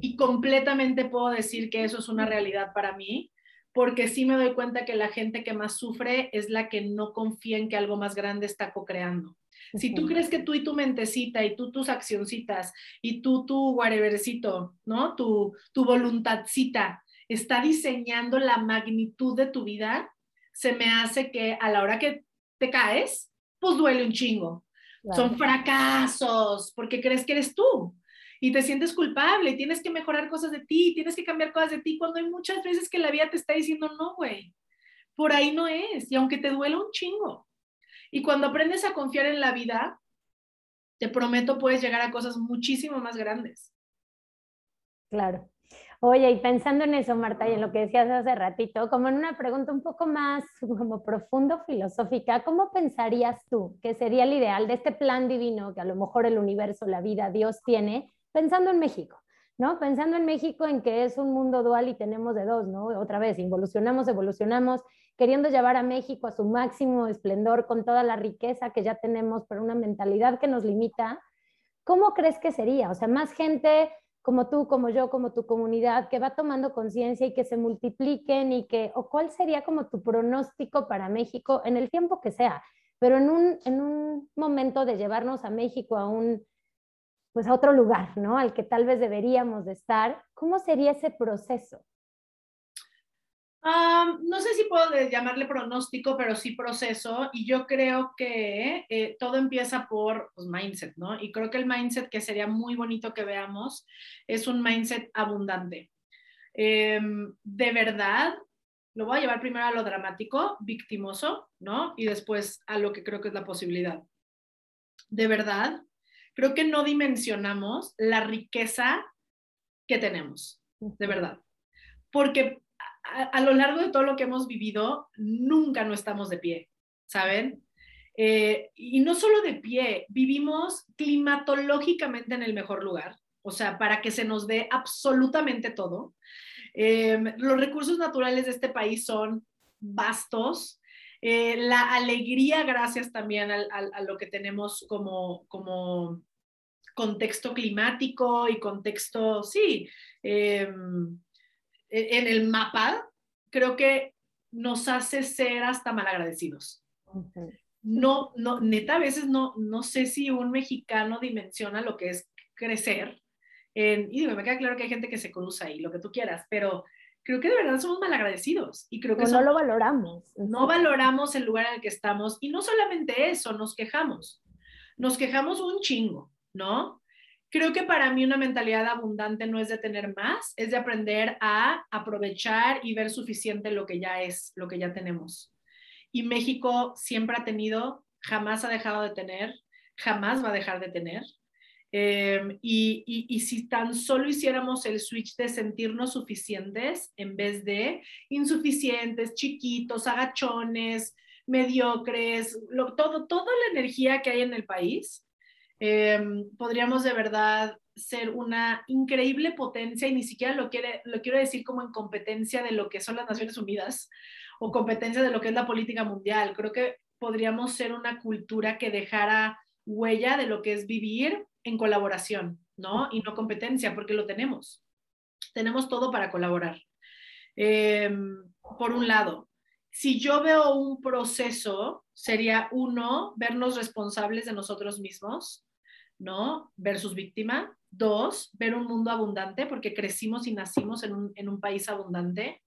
Y completamente puedo decir que eso es una realidad para mí porque sí me doy cuenta que la gente que más sufre es la que no confía en que algo más grande está co-creando. Si tú crees que tú y tu mentecita y tú tus accioncitas y tú tu whatevercito, ¿no? Tu, tu voluntadcita está diseñando la magnitud de tu vida, se me hace que a la hora que te caes, pues duele un chingo. Son fracasos porque crees que eres tú y te sientes culpable, tienes que mejorar cosas de ti, tienes que cambiar cosas de ti, cuando hay muchas veces que la vida te está diciendo, no, güey, por ahí no es, y aunque te duela un chingo. Y cuando aprendes a confiar en la vida, te prometo puedes llegar a cosas muchísimo más grandes. Claro. Oye, y pensando en eso, Marta, y en lo que decías hace ratito, como en una pregunta un poco más como profundo filosófica, ¿cómo pensarías tú que sería el ideal de este plan divino que a lo mejor el universo, la vida, Dios tiene, pensando en México? ¿no? Pensando en México en que es un mundo dual y tenemos de dos, ¿no? Otra vez, involucionamos, evolucionamos, queriendo llevar a México a su máximo esplendor con toda la riqueza que ya tenemos, pero una mentalidad que nos limita. ¿Cómo crees que sería? O sea, más gente como tú, como yo, como tu comunidad, que va tomando conciencia y que se multipliquen y que, o cuál sería como tu pronóstico para México en el tiempo que sea, pero en un, en un momento de llevarnos a México a un, pues a otro lugar, ¿no? Al que tal vez deberíamos de estar, ¿cómo sería ese proceso? No sé si puedo llamarle pronóstico, pero sí proceso. Y yo creo que eh, todo empieza por pues, mindset, ¿no? Y creo que el mindset que sería muy bonito que veamos es un mindset abundante. Em, de verdad, lo voy a llevar primero a lo dramático, victimoso, ¿no? Y después a lo que creo que es la posibilidad. De verdad, creo que no dimensionamos la riqueza que tenemos, de verdad. Porque a, lo largo de todo lo que hemos vivido, nunca no estamos de pie, ¿saben? Eh, y no solo de pie, vivimos climatológicamente en el mejor lugar, o sea, para que se nos dé absolutamente todo. Eh, los recursos naturales de este país son vastos. Eh, la alegría, gracias también a, lo que tenemos como, como contexto climático y contexto, sí, e, en el mapa, creo que nos hace ser hasta malagradecidos. No, no, neta, a veces no, no sé si un mexicano dimensiona lo que es crecer. y digo, me queda claro que hay gente que se cruza ahí, lo que tú quieras, pero creo que de verdad somos malagradecidos y creo que no lo valoramos. No valoramos el lugar en el que estamos y no solamente eso, nos quejamos. Nos quejamos un chingo, ¿no? Creo que para mí una mentalidad abundante no es de tener más, es de aprender a aprovechar y ver suficiente lo que ya es, lo que ya tenemos. Y México siempre ha tenido, jamás ha dejado de tener, jamás va a dejar de tener. Em, y, y, si tan solo hiciéramos el switch de sentirnos suficientes en vez de insuficientes, chiquitos, agachones, mediocres, todo, toda la energía que hay en el país, Em, podríamos de verdad ser una increíble potencia y ni siquiera lo, quiere, lo quiero decir como en competencia de lo que son las Naciones Unidas o competencia de lo que es la política mundial. Creo que podríamos ser una cultura que dejara huella de lo que es vivir en colaboración, ¿no? Y no competencia, porque lo tenemos. Tenemos todo para colaborar. Em, por un lado, si yo veo un proceso, sería uno, vernos responsables de nosotros mismos, ¿no? Versus víctima. Dos, ver un mundo abundante, porque crecimos y nacimos en un, en un país abundante.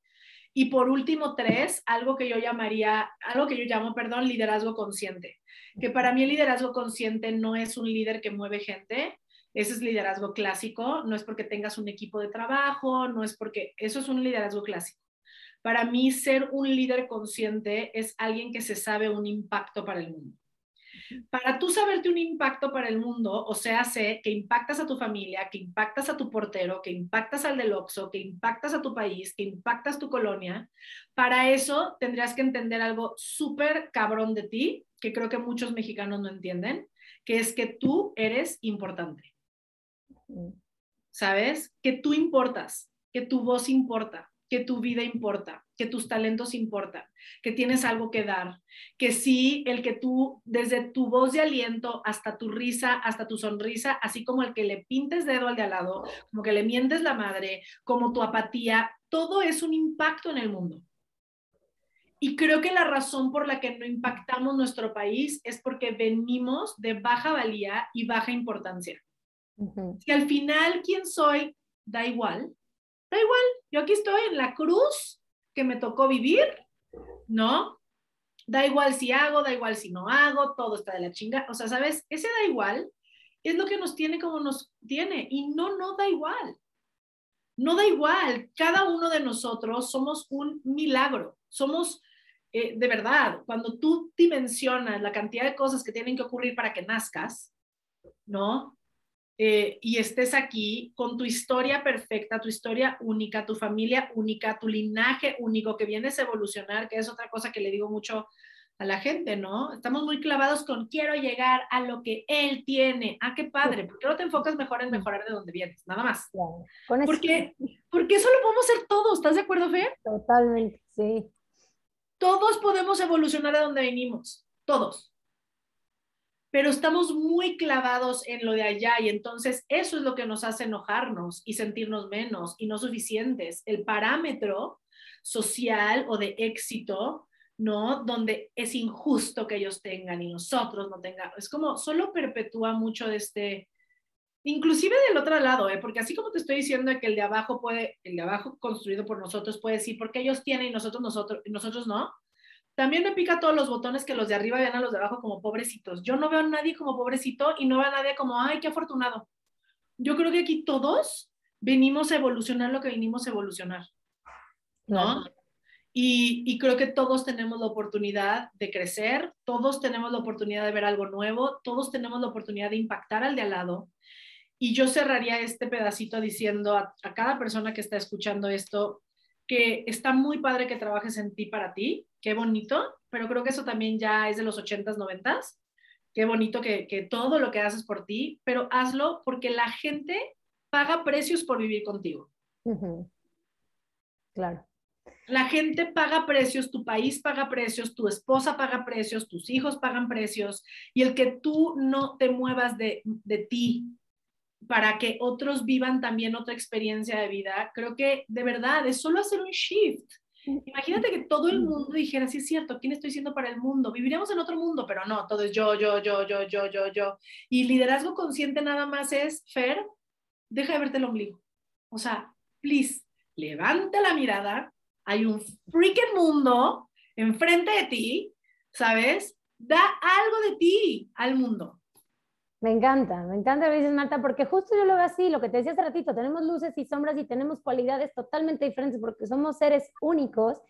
Y por último, tres, algo que yo llamaría, algo que yo llamo, perdón, liderazgo consciente. Que para mí el liderazgo consciente no es un líder que mueve gente, ese es liderazgo clásico, no es porque tengas un equipo de trabajo, no es porque, eso es un liderazgo clásico. Para mí, ser un líder consciente es alguien que se sabe un impacto para el mundo. Para tú saberte un impacto para el mundo, o sea, sé que impactas a tu familia, que impactas a tu portero, que impactas al del Oxxo, que impactas a tu país, que impactas tu colonia, para eso tendrías que entender algo súper cabrón de ti, que creo que muchos mexicanos no entienden, que es que tú eres importante. ¿Sabes? Que tú importas, que tu voz importa, que tu vida importa, que tus talentos importan, que tienes algo que dar, que sí, el que tú, desde tu voz de aliento hasta tu risa, hasta tu sonrisa, así como el que le pintes dedo al de al lado, como que le mientes la madre, como tu apatía, todo es un impacto en el mundo. Y creo que la razón por la que no impactamos nuestro país es porque venimos de baja valía y baja importancia. Si al final quién soy da igual, da igual, yo aquí estoy en la cruz que me tocó vivir, ¿no? Da igual si hago, da igual si no hago, todo está de la chinga. O sea, ¿sabes? Ese da igual es lo que nos tiene como nos tiene y no, no da igual. No da igual. Cada uno de nosotros somos un milagro. Somos eh, de verdad, cuando tú dimensionas la cantidad de cosas que tienen que ocurrir para que nazcas, ¿no? Eh, y estés aquí con tu historia perfecta, tu historia única, tu familia única, tu linaje único que vienes a evolucionar, que es otra cosa que le digo mucho a la gente, ¿no? Estamos muy clavados con quiero llegar a lo que él tiene. Ah, qué padre. ¿Por qué no te enfocas mejor en mejorar de donde vienes? Nada más. porque, porque eso lo podemos hacer todos. ¿Estás de acuerdo, Fer? Totalmente, sí. Todos podemos evolucionar a donde venimos. Todos pero estamos muy clavados en lo de allá y entonces eso es lo que nos hace enojarnos y sentirnos menos y no suficientes. El parámetro social o de éxito, ¿no? Donde es injusto que ellos tengan y nosotros no tengamos. Es como, solo perpetúa mucho de este, inclusive del otro lado, ¿eh? porque así como te estoy diciendo que el de abajo puede, el de abajo construido por nosotros puede decir, porque ellos tienen y nosotros, nosotros, nosotros no, también me pica todos los botones que los de arriba vean a los de abajo como pobrecitos. Yo no veo a nadie como pobrecito y no veo a nadie como, ay, qué afortunado. Yo creo que aquí todos venimos a evolucionar lo que venimos a evolucionar, ¿no? Y, y, creo que todos tenemos la oportunidad de crecer, todos tenemos la oportunidad de ver algo nuevo, todos tenemos la oportunidad de impactar al de al lado. Y yo cerraría este pedacito diciendo a, a cada persona que está escuchando esto que está muy padre que trabajes en ti para ti, qué bonito, pero creo que eso también ya es de los 80s, 90s. Qué bonito que, que todo lo que haces por ti, pero hazlo porque la gente paga precios por vivir contigo. Claro. La gente paga precios, tu país paga precios, tu esposa paga precios, tus hijos pagan precios, y el que tú no te muevas de, de ti para que otros vivan también otra experiencia de vida, creo que de verdad es solo hacer un shift. Imagínate que todo el mundo dijera, sí es cierto, ¿quién estoy siendo para el mundo? Viviríamos en otro mundo, pero no, todo es yo, yo, yo, yo, yo, yo, yo. Y liderazgo consciente nada más es, Fer, deja de verte el ombligo. O sea, please, levanta la mirada, hay un freaking mundo enfrente de ti, ¿sabes? Da algo de ti al mundo. Me encanta, me encanta lo que dices, Marta, porque justo yo lo veo así, lo que te decía hace ratito, tenemos luces y sombras y tenemos cualidades totalmente diferentes porque somos seres únicos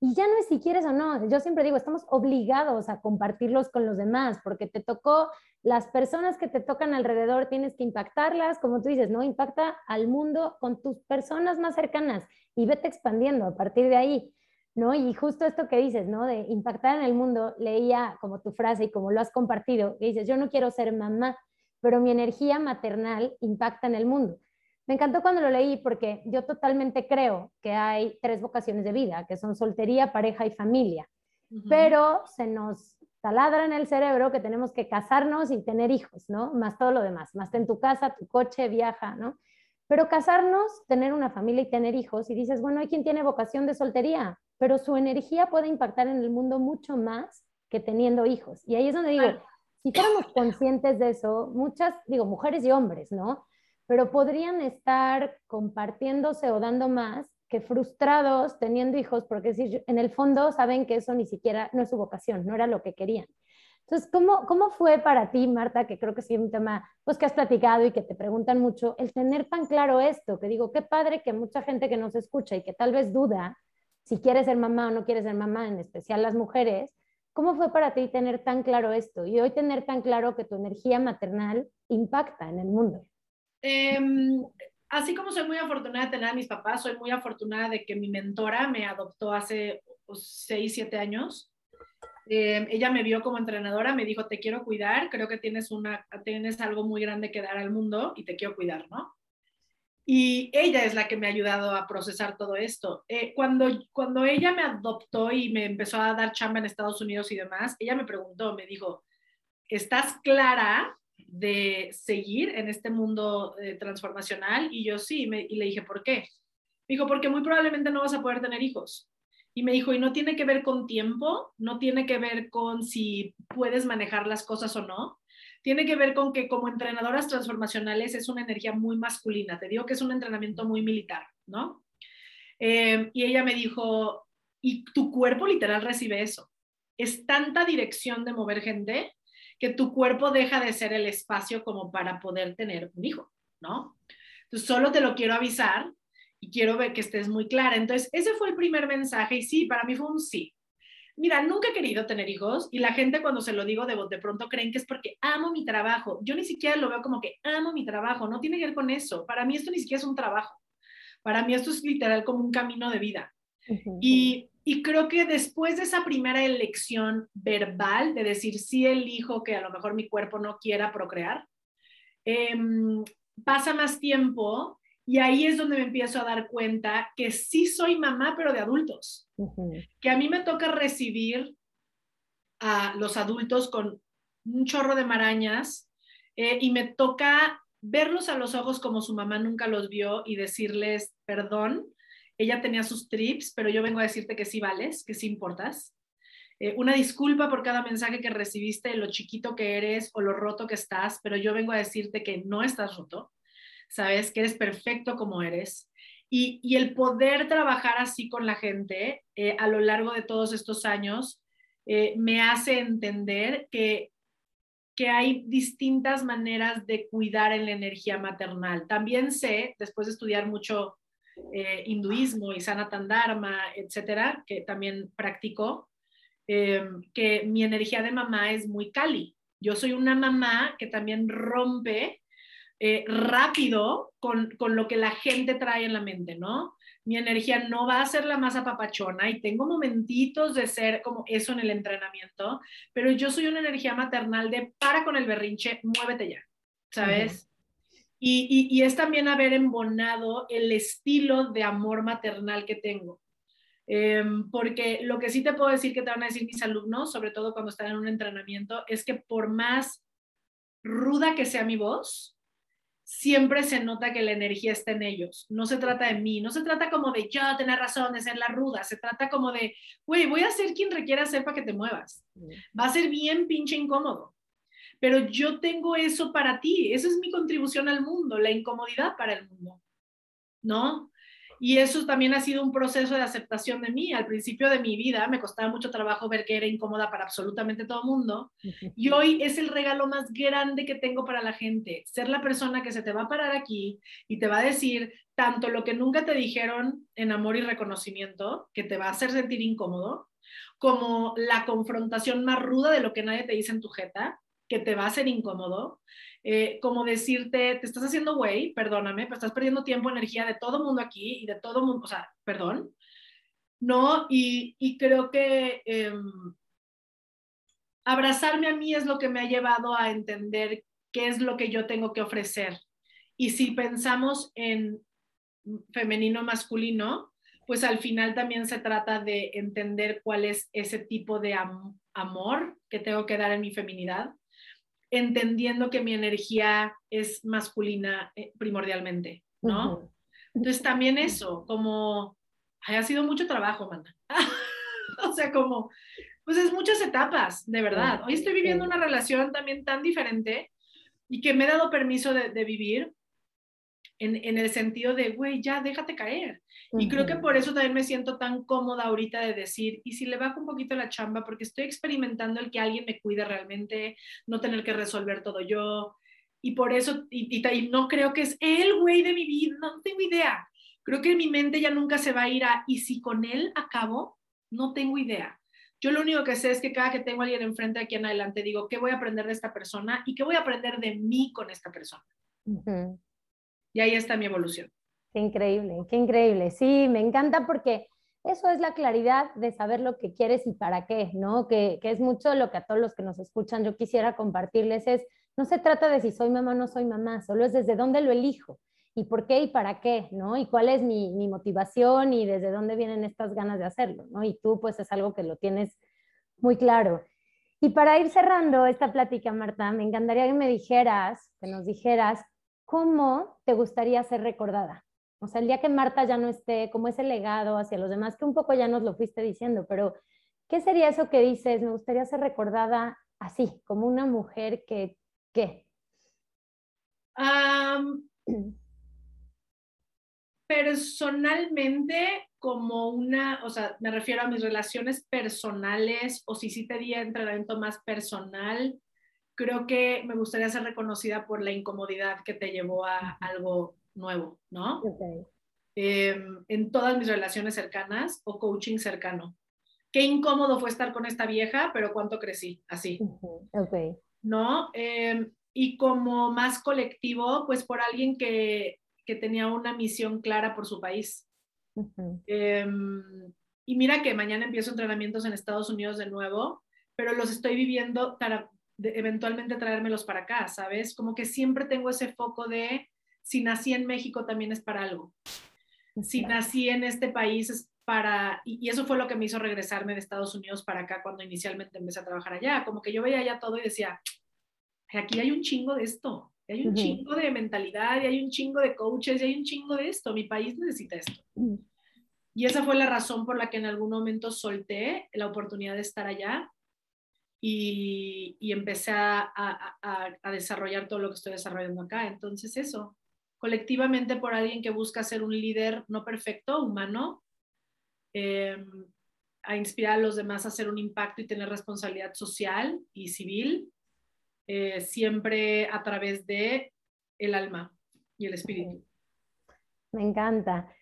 y ya no es si quieres o no, yo siempre digo, estamos obligados a compartirlos con los demás porque te tocó, las personas que te tocan alrededor tienes que impactarlas, como tú dices, ¿no? Impacta al mundo con tus personas más cercanas y vete expandiendo a partir de ahí. ¿No? Y justo esto que dices, ¿no? De impactar en el mundo, leía como tu frase y como lo has compartido, que dices, yo no quiero ser mamá, pero mi energía maternal impacta en el mundo. Me encantó cuando lo leí porque yo totalmente creo que hay tres vocaciones de vida, que son soltería, pareja y familia, pero se nos taladra en el cerebro que tenemos que casarnos y tener hijos, ¿no? Más todo lo demás, más en tu casa, tu coche, viaja, ¿no? Pero casarnos, tener una familia y tener hijos, y dices, bueno, hay quien tiene vocación de soltería, pero su energía puede impactar en el mundo mucho más que teniendo hijos. Y ahí es donde digo, si fuéramos conscientes de eso, muchas, digo, mujeres y hombres, ¿no? Pero podrían estar compartiéndose o dando más que frustrados teniendo hijos, porque en el fondo saben que eso ni siquiera no es su vocación, no era lo que querían. Entonces, ¿cómo, ¿cómo fue para ti, Marta, que creo que sí es un tema pues, que has platicado y que te preguntan mucho, el tener tan claro esto? Que digo, qué padre que mucha gente que nos escucha y que tal vez duda si quieres ser mamá o no quieres ser mamá, en especial las mujeres, ¿cómo fue para ti tener tan claro esto? Y hoy tener tan claro que tu energía maternal impacta en el mundo. Em, así como soy muy afortunada de tener a mis papás, soy muy afortunada de que mi mentora me adoptó hace 6, 7 años eh, ella me vio como entrenadora, me dijo, te quiero cuidar, creo que tienes, una, tienes algo muy grande que dar al mundo y te quiero cuidar, ¿no? Y ella es la que me ha ayudado a procesar todo esto. Eh, cuando, cuando ella me adoptó y me empezó a dar chamba en Estados Unidos y demás, ella me preguntó, me dijo, ¿estás clara de seguir en este mundo eh, transformacional? Y yo sí, y le dije, ¿por qué? Me dijo, porque muy probablemente no vas a poder tener hijos. Y me dijo, y no tiene que ver con tiempo, no tiene que ver con si puedes manejar las cosas o no, tiene que ver con que como entrenadoras transformacionales es una energía muy masculina, te digo que es un entrenamiento muy militar, ¿no? Eh, y ella me dijo, y tu cuerpo literal recibe eso. Es tanta dirección de mover gente que tu cuerpo deja de ser el espacio como para poder tener un hijo, ¿no? Entonces, solo te lo quiero avisar y quiero ver que estés muy clara. Entonces, ese fue el primer mensaje y sí, para mí fue un sí. Mira, nunca he querido tener hijos y la gente cuando se lo digo de, de pronto creen que es porque amo mi trabajo. Yo ni siquiera lo veo como que amo mi trabajo, no tiene que ver con eso. Para mí esto ni siquiera es un trabajo. Para mí esto es literal como un camino de vida. Y, y creo que después de esa primera elección verbal de decir sí elijo que a lo mejor mi cuerpo no quiera procrear, em, pasa más tiempo y ahí es donde me empiezo a dar cuenta que sí soy mamá, pero de adultos. Que a mí me toca recibir a los adultos con un chorro de marañas eh, y me toca verlos a los ojos como su mamá nunca los vio y decirles, perdón, ella tenía sus trips, pero yo vengo a decirte que sí vales, que sí importas. Eh, una disculpa por cada mensaje que recibiste, lo chiquito que eres o lo roto que estás, pero yo vengo a decirte que no estás roto sabes que eres perfecto como eres. Y, el poder trabajar así con la gente eh, a lo largo de todos estos años eh, me hace entender que, que hay distintas maneras de cuidar en la energía maternal. También sé, después de estudiar mucho eh, hinduismo y sanatan dharma, etcétera, que también practico, que mi energía de mamá es muy cali. Yo soy una mamá que también rompe eh, rápido con, con, lo que la gente trae en la mente, ¿no? Mi energía no va a ser la más apapachona y tengo momentitos de ser como eso en el entrenamiento, pero yo soy una energía maternal de para con el berrinche, muévete ya, ¿sabes? y, y, y, es también haber embonado el estilo de amor maternal que tengo. Em, porque lo que sí te puedo decir que te van a decir mis alumnos, sobre todo cuando están en un entrenamiento, es que por más ruda que sea mi voz, siempre se nota que la energía está en ellos. No se trata de mí, no se trata como de yo tener razón, de ser la ruda, se trata como de, güey, voy a ser quien requiera ser para que te muevas. Va a ser bien pinche incómodo, pero yo tengo eso para ti, esa es mi contribución al mundo, la incomodidad para el mundo, ¿no? Y eso también ha sido un proceso de aceptación de mí. Al principio de mi vida me costaba mucho trabajo ver que era incómoda para absolutamente todo el mundo. Y hoy es el regalo más grande que tengo para la gente. Ser la persona que se te va a parar aquí y te va a decir tanto lo que nunca te dijeron en amor y reconocimiento, que te va a hacer sentir incómodo, como la confrontación más ruda de lo que nadie te dice en tu jeta, que te va a hacer incómodo, eh, como decirte, te estás haciendo güey, perdóname, pero estás perdiendo tiempo, energía de todo mundo aquí y de todo mundo, o sea, perdón, ¿no? Y, y creo que em, abrazarme a mí es lo que me ha llevado a entender qué es lo que yo tengo que ofrecer. Y si pensamos en femenino masculino, pues al final también se trata de entender cuál es ese tipo de amor que tengo que dar en mi feminidad entendiendo que mi energía es masculina eh, primordialmente, ¿no? Entonces también eso, como ha sido mucho trabajo, manda. o sea, como, pues es muchas etapas, de verdad. Hoy estoy viviendo una relación también tan diferente y que me he dado permiso de, de vivir en, el sentido de, güey, ya déjate caer. Y creo que por eso también me siento tan cómoda ahorita de decir, y si le bajo un poquito la chamba, porque estoy experimentando el que alguien me cuide realmente, no tener que resolver todo yo. Y por eso, y, y, no creo que es el güey de mi vida, no, tengo idea. Creo que mi mente ya nunca se va a ir a, y si con él acabo, no tengo idea. Yo lo único que sé es que cada que tengo a alguien enfrente aquí en adelante, digo, ¿qué voy a aprender de esta persona y qué voy a aprender de mí con esta persona? Y ahí está mi evolución. Qué increíble, qué increíble. Sí, me encanta porque eso es la claridad de saber lo que quieres y para qué, ¿no? Que, es mucho lo que a todos los que nos escuchan yo quisiera compartirles es, no se trata de si soy mamá o no soy mamá, solo es desde dónde lo elijo y por qué y para qué, ¿no? Y cuál es mi, mi motivación y desde dónde vienen estas ganas de hacerlo, ¿no? Y tú pues es algo que lo tienes muy claro. Y para ir cerrando esta plática, Marta, me encantaría que me dijeras, que nos dijeras ¿cómo te gustaría ser recordada? O sea, el día que Marta ya no esté, ¿cómo ese legado hacia los demás? Que un poco ya nos lo fuiste diciendo, pero ¿qué sería eso que dices? Me gustaría ser recordada así, como una mujer que, ¿qué? personalmente, como una, o sea, me refiero a mis relaciones personales, o si sí te di entrenamiento más personal, creo que me gustaría ser reconocida por la incomodidad que te llevó a algo nuevo, ¿no? Em, en todas mis relaciones cercanas o coaching cercano. qué incómodo fue estar con esta vieja, pero cuánto crecí, así. Ok. ¿No? Em, y como más colectivo, pues por alguien que, que tenía una misión clara por su país. Em, y mira que mañana empiezo entrenamientos en Estados Unidos de nuevo, pero los estoy viviendo para eventualmente traérmelos para acá, ¿sabes? Como que siempre tengo ese foco de si nací en México también es para algo. Si nací en este país es para, y, eso fue lo que me hizo regresarme de Estados Unidos para acá cuando inicialmente empecé a trabajar allá, como que yo veía ya todo y decía, aquí hay un chingo de esto, hay un chingo de mentalidad, y hay un chingo de coaches, y hay un chingo de esto, mi país necesita esto. Y esa fue la razón por la que en algún momento solté la oportunidad de estar allá y, y empecé a, a, a, desarrollar todo lo que estoy desarrollando acá. Entonces eso, colectivamente por alguien que busca ser un líder no perfecto, humano, eh, a inspirar a los demás a hacer un impacto y tener responsabilidad social y civil, eh, siempre a través de el alma y el espíritu. Me encanta.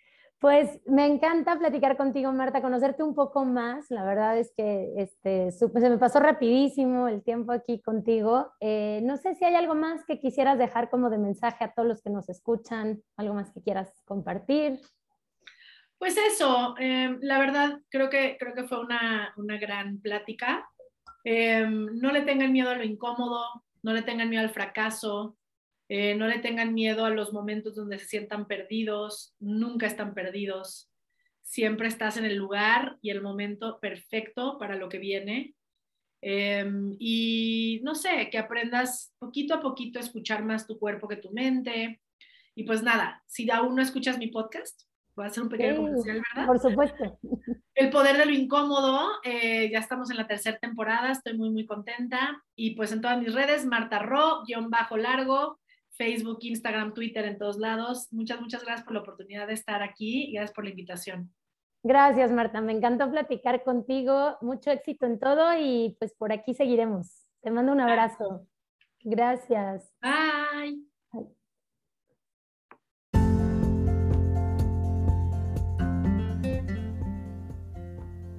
Pues me encanta platicar contigo, Marta, conocerte un poco más. La verdad es que este, se me pasó rapidísimo el tiempo aquí contigo. Eh, no sé si hay algo más que quisieras dejar como de mensaje a todos los que nos escuchan, algo más que quieras compartir. Pues eso, em, la verdad creo que, creo que fue una, una gran plática. Em, no le tengan miedo a lo incómodo, no le tengan miedo al fracaso, eh, no le tengan miedo a los momentos donde se sientan perdidos, nunca están perdidos, siempre estás en el lugar y el momento perfecto para lo que viene. Em, y no sé, que aprendas poquito a poquito a escuchar más tu cuerpo que tu mente. Y pues nada, si aún no escuchas mi podcast, voy a hacer un pequeño comercial, ¿verdad? Por supuesto. El poder de lo incómodo, eh, ya estamos en la tercera temporada, estoy muy, muy contenta. Y pues en todas mis redes, Marta Ro, guion bajo largo, Facebook, Instagram, Twitter, en todos lados. Muchas, muchas gracias por la oportunidad de estar aquí y gracias por la invitación. Gracias, Marta. Me encantó platicar contigo. Mucho éxito en todo y pues por aquí seguiremos. Te mando un abrazo. Gracias. Bye.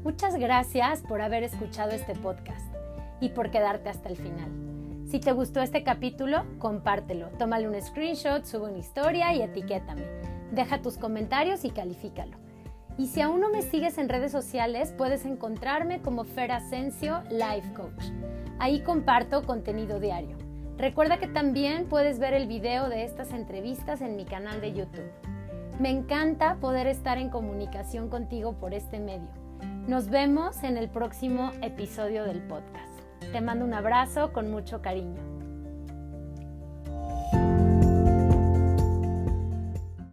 Muchas gracias por haber escuchado este podcast y por quedarte hasta el final. Si te gustó este capítulo, compártelo, tómale un screenshot, sube una historia y etiquétame. Deja tus comentarios y califícalo. Y si aún no me sigues en redes sociales, puedes encontrarme como Fer Asensio Life Coach. Ahí comparto contenido diario. Recuerda que también puedes ver el video de estas entrevistas en mi canal de YouTube. Me encanta poder estar en comunicación contigo por este medio. Nos vemos en el próximo episodio del podcast. Te mando un abrazo con mucho cariño.